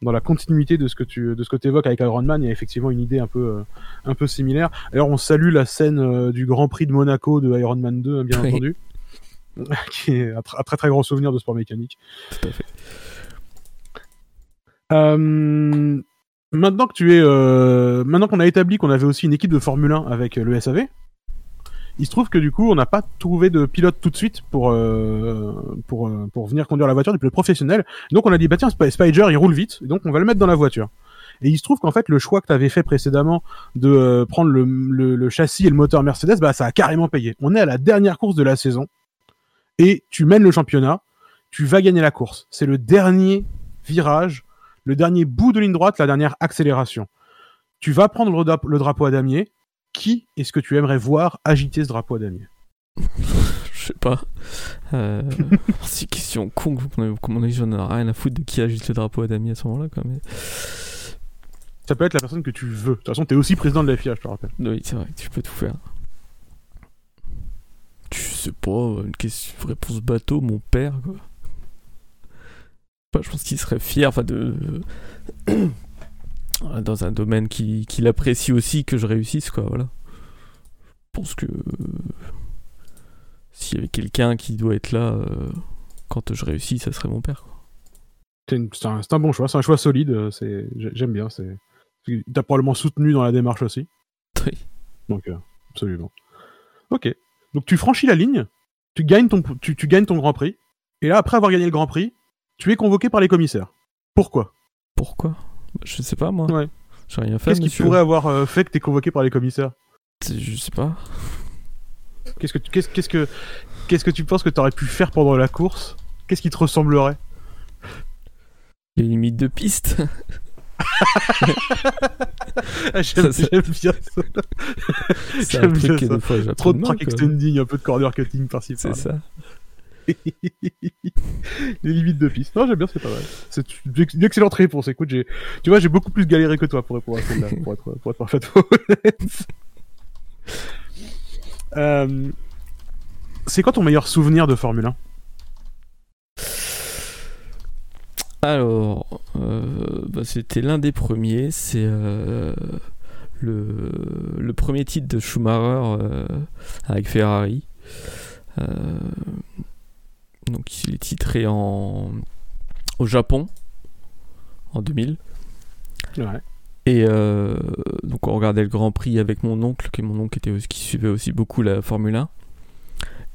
dans la continuité de ce que tu de ce que tu évoques avec Iron Man, il y a effectivement une idée un peu un peu similaire. Alors on salue la scène du Grand Prix de Monaco de Iron Man 2 hein, bien entendu. qui est un, très très grand souvenir de sport mécanique. Tout à fait. Euh, maintenant que tu es, euh, maintenant qu'on a établi qu'on avait aussi une équipe de Formule 1 avec le SAV, il se trouve que du coup on n'a pas trouvé de pilote tout de suite pour euh, pour pour venir conduire la voiture, des pilotes professionnels. Donc on a dit bah tiens Spider il roule vite, donc on va le mettre dans la voiture. Et il se trouve qu'en fait le choix que tu avais fait précédemment de prendre le, le, le, châssis et le moteur Mercedes, bah ça a carrément payé. On est à la dernière course de la saison et tu mènes le championnat, tu vas gagner la course. C'est le dernier virage, le dernier bout de ligne droite, la dernière accélération. Tu vas prendre le, drapeau à damier. Qui est-ce que tu aimerais voir agiter ce drapeau à damier? Je sais pas. Euh, c'est question con. Comme on dit, j'en ai rien à foutre de qui agite le drapeau à damier à ce moment-là. Ça peut être la personne que tu veux. De toute façon, tu es aussi président de la FIA, je te rappelle. Oui, c'est vrai, tu peux tout faire. Sais pas, une question, réponse bateau, mon père, quoi. je pense qu'il serait fier, enfin, de. dans un domaine qu'il qui apprécie aussi, que je réussisse, quoi, voilà. Je pense que. S'il y avait quelqu'un qui doit être là euh, quand je réussis, ça serait mon père, quoi. C'est un, un, bon choix, c'est un choix solide, euh, j'aime bien. T'as probablement soutenu dans la démarche aussi. Oui. Donc, euh, absolument. Ok. Donc tu franchis la ligne, tu gagnes ton, tu, gagnes ton Grand Prix, et là, après avoir gagné le Grand Prix, tu es convoqué par les commissaires. Pourquoi? Pourquoi? Je sais pas, moi. Ouais. J'ai rien fait. Qu'est-ce qui pourrait avoir euh, fait que tu es convoqué par les commissaires? Je sais pas. Qu'est-ce que, qu'est-ce, qu'est-ce que, qu'est-ce que tu penses que tu aurais pu faire pendant la course? Qu'est-ce qui te ressemblerait? Les limites de piste Ah, J'aime j'aime bien ça. C'est un J'aime truc bien que ça. des fois j'apprends Trop de track quoi. extending, un peu de corner cutting par-ci C'est par ça. Les limites de piste. Non, j'aime bien, c'est pas mal. C'est une excellente réponse. Écoute, j'ai, tu vois, j'ai beaucoup plus galéré que toi pour répondre à celle-là, pour être, pour être parfaitement honnête. Euh, c'est quoi ton meilleur souvenir de Formule 1 Alors, euh, bah, c'était l'un des premiers. C'est euh, le, le premier titre de Schumacher euh, avec Ferrari. Donc, il est titré en, au Japon en 2000. Ouais. Et euh, donc, on regardait le Grand Prix avec mon oncle, qui, mon oncle était, qui suivait aussi beaucoup la Formule 1.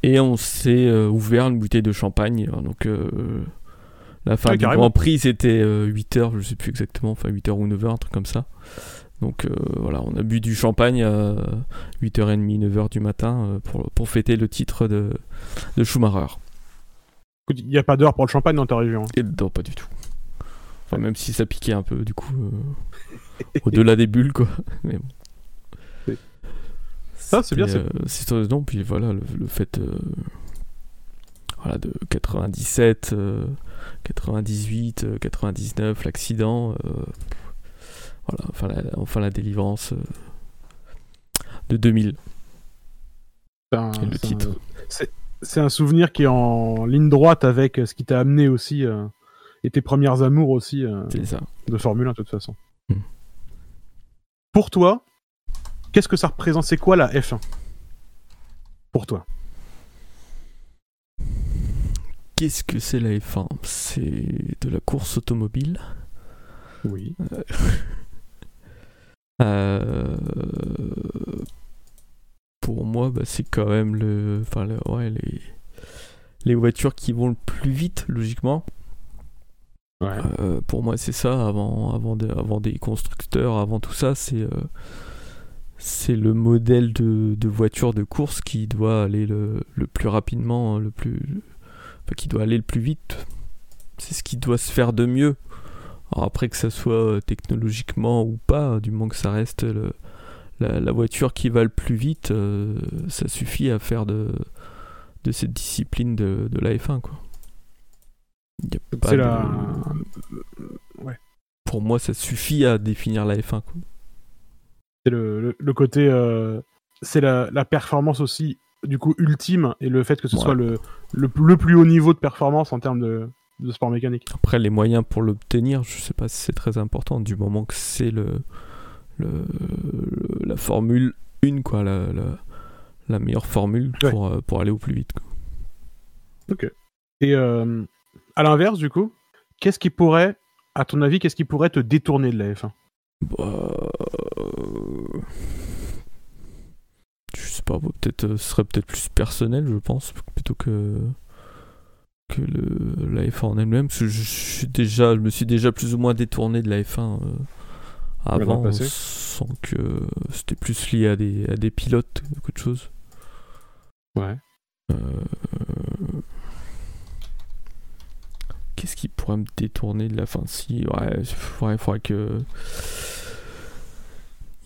Et on s'est ouvert une bouteille de champagne. Donc, euh, la fin Ouais, du carrément. Grand Prix, c'était 8h, je sais plus exactement, enfin 8h ou 9h, un truc comme ça. Donc euh, voilà, on a bu du champagne à 8h30, 9h du matin euh, pour, pour fêter le titre de, de Schumacher. Il n'y a pas d'heure pour le champagne dans ta région. hein. Et non, pas du tout. Enfin, même si ça piquait un peu, du coup, euh, au-delà des bulles, quoi. Mais bon. Oui. Ça, c'est bien, euh, C'est euh, non, puis voilà, le, le fait euh, voilà, de 97, euh, 98, euh, 99, l'accident, euh, voilà, enfin la, enfin la délivrance euh, de 2000 C'est un- et le c'est un- titre. C'est un souvenir qui est en ligne droite avec ce qui t'a amené aussi euh, et tes premières amours aussi euh, ça. de Formule 1 de toute façon. Hmm. Pour toi, qu'est-ce que ça représente? C'est quoi la F1 Pour toi Qu'est-ce que c'est la F1 C'est de la course automobile? Oui. Euh, pour moi, bah, c'est quand même le, enfin, le- ouais, les, les voitures qui vont le plus vite, logiquement. Ouais. Euh, pour moi, c'est ça. Avant, avant, de- avant des constructeurs, avant tout ça, c'est euh, c'est le modèle de, de voiture de course qui doit aller le, le plus rapidement, le plus, qui doit aller le plus vite. C'est ce qui doit se faire de mieux. Alors après que ça soit euh, technologiquement ou pas, du moment que ça reste le- la, la voiture qui va le plus vite, euh, ça suffit à faire de, de cette discipline de, de la F1 quoi. C'est de- la. Ouais. Pour moi, ça suffit à définir la F1 quoi. C'est le, le, le côté. euh, c'est la, la performance aussi, du coup, ultime et le fait que ce Ouais. soit le, le, le plus haut niveau de performance en termes de, de sport mécanique. Après, les moyens pour l'obtenir, je sais pas si c'est très important, du moment que c'est le, le, la formule 1, quoi, la, la, la meilleure formule Ouais. pour, euh, pour aller au plus vite. quoi. Et euh, à l'inverse, du coup, qu'est-ce qui pourrait, à ton avis, qu'est-ce qui pourrait te détourner de la F1 Bah, euh, pas, peut-être, euh, ce serait peut-être plus personnel, je pense, plutôt que que le, la F1 en elle-même. Parce que je, suis déjà, je me suis déjà plus ou moins détourné de la F1 euh, avant, sans que c'était plus lié à des, à des pilotes qu'autre chose. Ouais. Euh, Qu'est-ce qui pourrait me détourner de la fin Si, ouais, il faudrait que.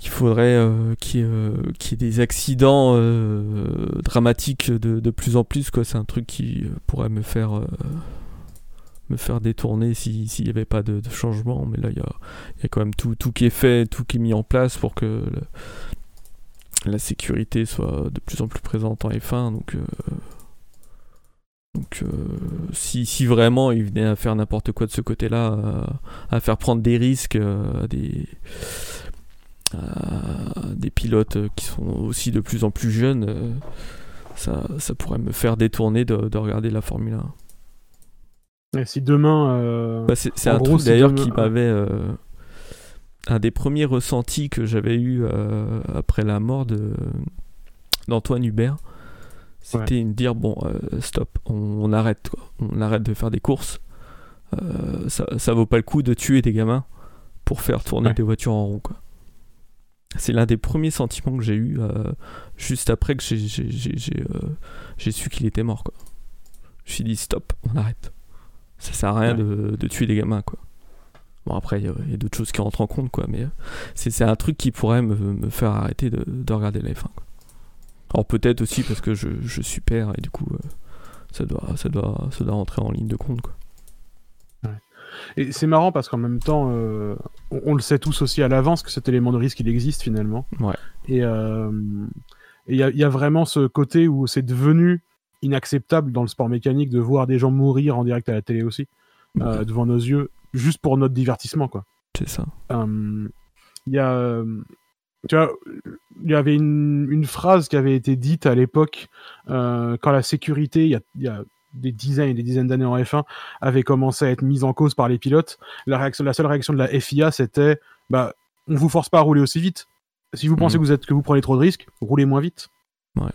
Il faudrait euh, qu'il y, ait, euh, qu'il y ait des accidents euh, dramatiques de, de plus en plus. C'est un truc qui pourrait me faire. me faire détourner si- s'il n'y avait pas de, changement. Mais là, il y a, y a quand même tout, tout qui est fait, tout qui est mis en place pour que la sécurité soit de plus en plus présente en F1. Donc. donc, si, si vraiment il venait à faire n'importe quoi de ce côté-là, euh, à faire prendre des risques à des, à des pilotes euh, qui sont aussi de plus en plus jeunes, euh, ça, ça pourrait me faire détourner de, de regarder la Formule 1. Et si demain. euh, Bah, c'est un gros, truc d'ailleurs demain- qui m'avait. euh, un des premiers ressentis que j'avais eu euh, après la mort d'Antoine Hubert, c'était de dire bon, euh, stop, on, on arrête, quoi. on arrête de faire des courses. Euh, ça, ça vaut pas le coup de tuer des gamins pour faire tourner Ouais. des voitures en rond. quoi. C'est l'un des premiers sentiments que j'ai eu euh, juste après que j'ai j'ai- j'ai- j'ai, euh, j'ai su qu'il était mort. Quoi. Je me suis dit stop, on arrête. Ça sert à rien Ouais. de, de tuer des gamins. Quoi. Bon, après, il y a, d'autres choses qui rentrent en compte, quoi, mais c'est un truc qui pourrait me, me faire arrêter de, de regarder la F1. Quoi. Alors peut-être aussi parce que je, je suis père et du coup, ça, doit, ça, doit, ça doit rentrer en ligne de compte, quoi. Et c'est marrant parce qu'en même temps, euh, on, le sait tous aussi à l'avance que cet élément de risque il existe finalement. Ouais. Et euh, il y, y, a vraiment ce côté où c'est devenu inacceptable dans le sport mécanique de voir des gens mourir en direct à la télé aussi, euh, devant nos yeux, juste pour notre divertissement quoi. C'est ça. Il y a tu vois, il y avait une, une, phrase qui avait été dite à l'époque euh, quand la sécurité, il y a, y a, des dizaines et des dizaines d'années en F1 avait commencé à être mise en cause par les pilotes, la, réaction, la seule réaction de la FIA, c'était bah, on vous force pas à rouler aussi vite. Si vous pensez mhm. que vous, êtes, que vous prenez trop de risques, roulez moins vite. Ouais.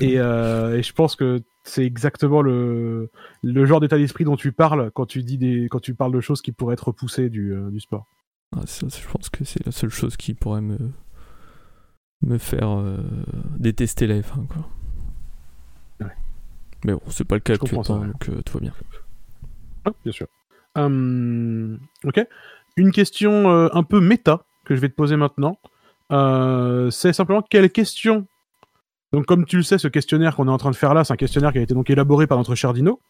Et, euh, et, je pense que c'est exactement le, le genre d'état d'esprit dont tu parles quand tu, dis des, quand tu parles de choses qui pourraient être repoussées du, euh, du sport. ça, je pense que c'est la seule chose qui pourrait me, me faire euh, détester la F1. Quoi. Mais bon, c'est pas le cas actuellement, donc euh, tout va bien. Ah, bien sûr. Hum, ok. Une question euh, un peu méta que je vais te poser maintenant. Euh, c'est simplement quelle question? Donc, comme tu le sais, ce questionnaire qu'on est en train de faire là, c'est un questionnaire qui a été donc élaboré par notre cher Dino.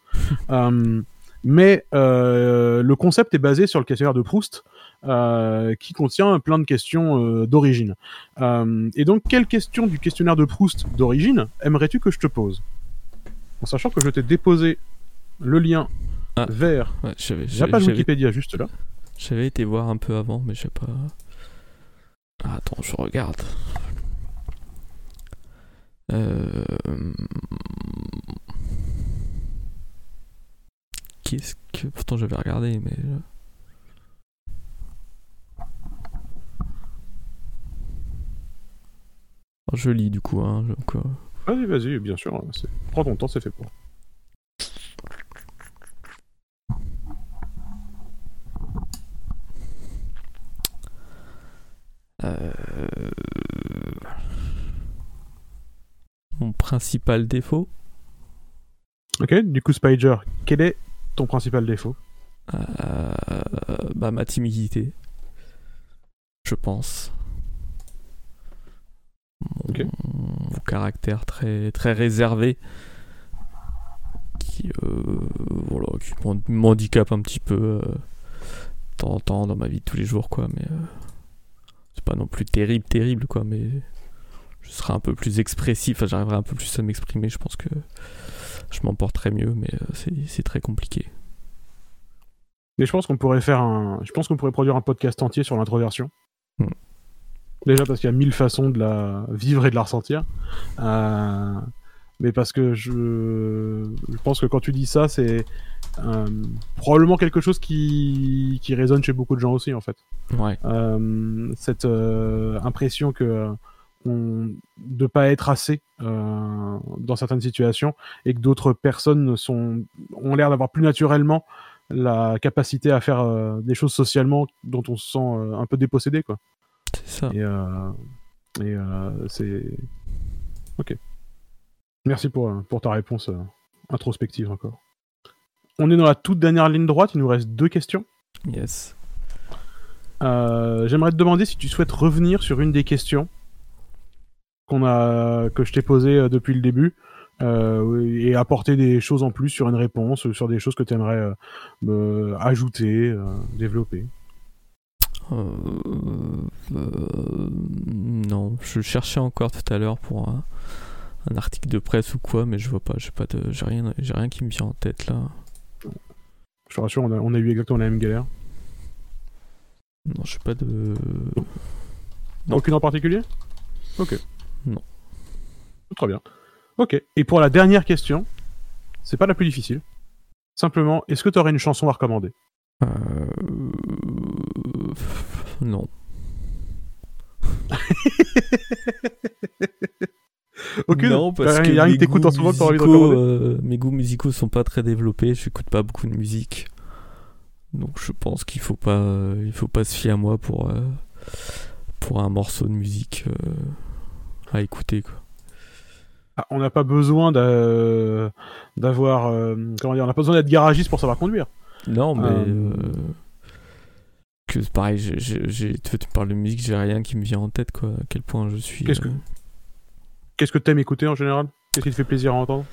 Hum, mais le concept est basé sur le questionnaire de Proust, qui contient plein de questions d'origine. Et donc, quelle question du questionnaire de Proust d'origine aimerais-tu que je te pose? En sachant que je t'ai déposé le lien ah. vers ouais, la page Wikipédia juste là. J'avais été voir un peu avant, mais je sais pas. Ah, attends, je regarde. Euh... Qu'est-ce que. Pourtant, j'avais regardé, mais. Je lis du coup, hein. Donc, Vas-y, vas-y, bien sûr. Hein, prends ton temps, c'est fait pour. Euh, mon principal défaut Ok, du coup, Spider, quel est ton principal défaut? Euh, Bah, ma timidité. Je pense mon, caractère très, très réservé qui, euh, voilà, qui m'handicape un petit peu euh, de temps en temps dans ma vie de tous les jours, quoi. Mais euh, c'est pas non plus terrible, terrible, quoi. Mais je serai un peu plus expressif, j'arriverai un peu plus à m'exprimer. Je pense que je m'emporterai mieux, mais c'est très compliqué. Mais je pense qu'on pourrait faire un, je pense qu'on pourrait produire un podcast entier sur l'introversion. Hmm. Déjà parce qu'il y a mille façons de la vivre et de la ressentir. Euh, mais parce que je... je, pense que quand tu dis ça, c'est euh, probablement quelque chose qui... qui résonne chez beaucoup de gens aussi, en fait. Ouais. Euh, cette impression que on... de pas être assez dans certaines situations et que d'autres personnes sont... ont l'air d'avoir plus naturellement la capacité à faire des choses socialement dont on se sent un peu dépossédé, quoi. C'est ça. Et, euh, et euh, c'est. Ok. Merci pour, euh, pour ta réponse introspective encore. On est dans la toute dernière ligne droite, il nous reste deux questions. Yes. J'aimerais te demander si tu souhaites revenir sur une des questions qu'on a, que je t'ai posées depuis le début. et apporter des choses en plus sur une réponse, sur des choses que tu aimerais ajouter, développer. Euh, euh, non, je cherchais encore tout à l'heure pour un, article de presse ou quoi, mais je vois pas, j'ai pas de, j'ai rien, j'ai rien qui me vient en tête là. Je te rassure, on a, eu exactement la même galère. Non, je sais pas de. Aucune en particulier? Ok. Non. Très bien. Ok. Et pour la dernière question, c'est pas la plus difficile. Simplement, est-ce que tu aurais une chanson à recommander? Euh... Non. ok, non, parce que mes goûts, musicaux, euh, mes goûts musicaux sont pas très développés, j'écoute pas beaucoup de musique. Donc je pense qu'il faut pas il faut pas se fier à moi pour euh, pour un morceau de musique euh, à écouter quoi. Ah, on n'a pas besoin d'avoir comment dire, on n'a pas besoin d'être garagiste pour savoir conduire. Non, mais que pareil, j'ai, tu parles de musique, j'ai rien qui me vient en tête, quoi. À quel point je suis. Qu'est-ce que, qu'est-ce que t'aimes écouter en général? Qu'est-ce qui te fait plaisir à entendre?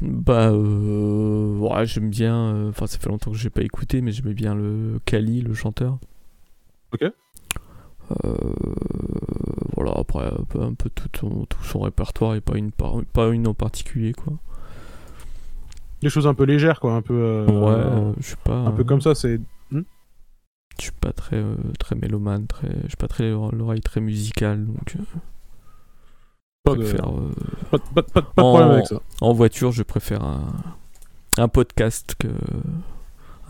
Bah, euh, ouais, j'aime bien. Enfin, ça fait longtemps que j'ai pas écouté, mais j'aimais bien le Kali, le chanteur. Ok. voilà, après, un peu tout son, tout son répertoire et pas une, pas une en particulier, quoi. Des choses un peu légères, quoi, un peu. Euh, ouais, je suis pas. Un peu comme ça, c'est. Je suis pas très euh, très mélomane, très. Je suis pas très l'oreille très musicale, donc. Euh, pas, de... Faire, pas, pas, pas, de problème avec ça. En voiture, je préfère un, un podcast que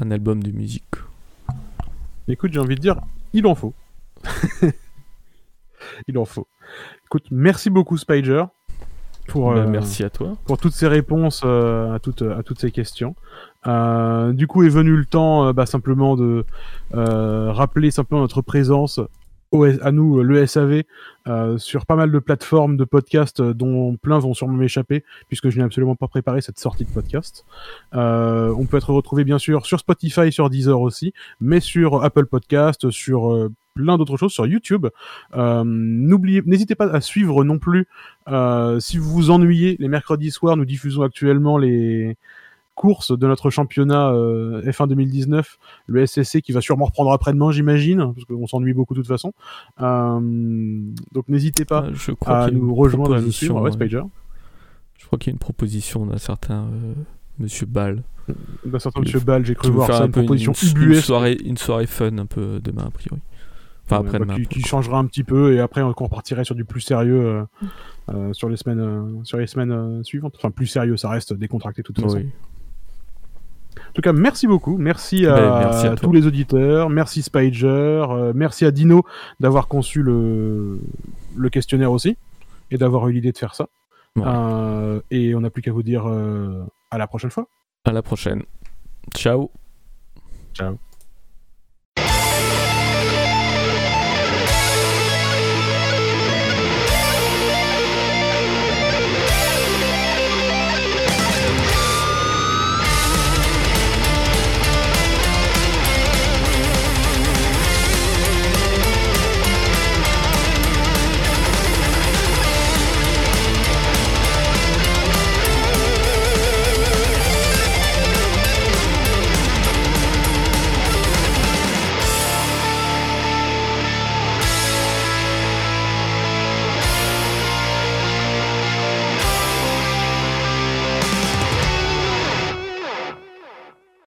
un album de musique. Écoute, j'ai envie de dire, il en faut. il en faut. Écoute, merci beaucoup Spider. Pour, bah, euh, merci à toi. Pour toutes ces réponses euh, à, toutes, à toutes ces questions. Euh, du coup est venu le temps bah, simplement de rappeler simplement notre présence à nous, le SAV, sur pas mal de plateformes de podcasts dont plein vont sûrement m'échapper, puisque je n'ai absolument pas préparé cette sortie de podcast. on peut être retrouvé bien sûr sur Spotify, sur Deezer aussi, mais sur Apple Podcast, sur plein d'autres choses sur YouTube. Euh, n'hésitez pas à suivre non plus. Euh, si vous vous ennuyez, les mercredis soirs, nous diffusons actuellement les courses de notre championnat euh, F1 2019, le SSC qui va sûrement reprendre après-demain, j'imagine, parce qu'on s'ennuie beaucoup de toute façon. donc n'hésitez pas je crois à nous rejoindre, à nous suivre. Je crois qu'il y a une proposition d'un certain Monsieur Ball. D'un certain Monsieur Ball, j'ai cru voir ça, une proposition une, une, soirée, une soirée fun un peu demain a priori. Enfin, après bah, qui, changera un petit peu et après on repartirait sur du plus sérieux euh, euh, sur les semaines, euh, sur les semaines suivantes. Enfin, plus sérieux, ça reste décontracté de toute façon. En tout cas, merci beaucoup. Merci à, ben, merci à tous les auditeurs. Merci Spider. merci à Dino d'avoir conçu le, le questionnaire aussi et d'avoir eu l'idée de faire ça. et on n'a plus qu'à vous dire à la prochaine fois. À la prochaine. Ciao. Ciao.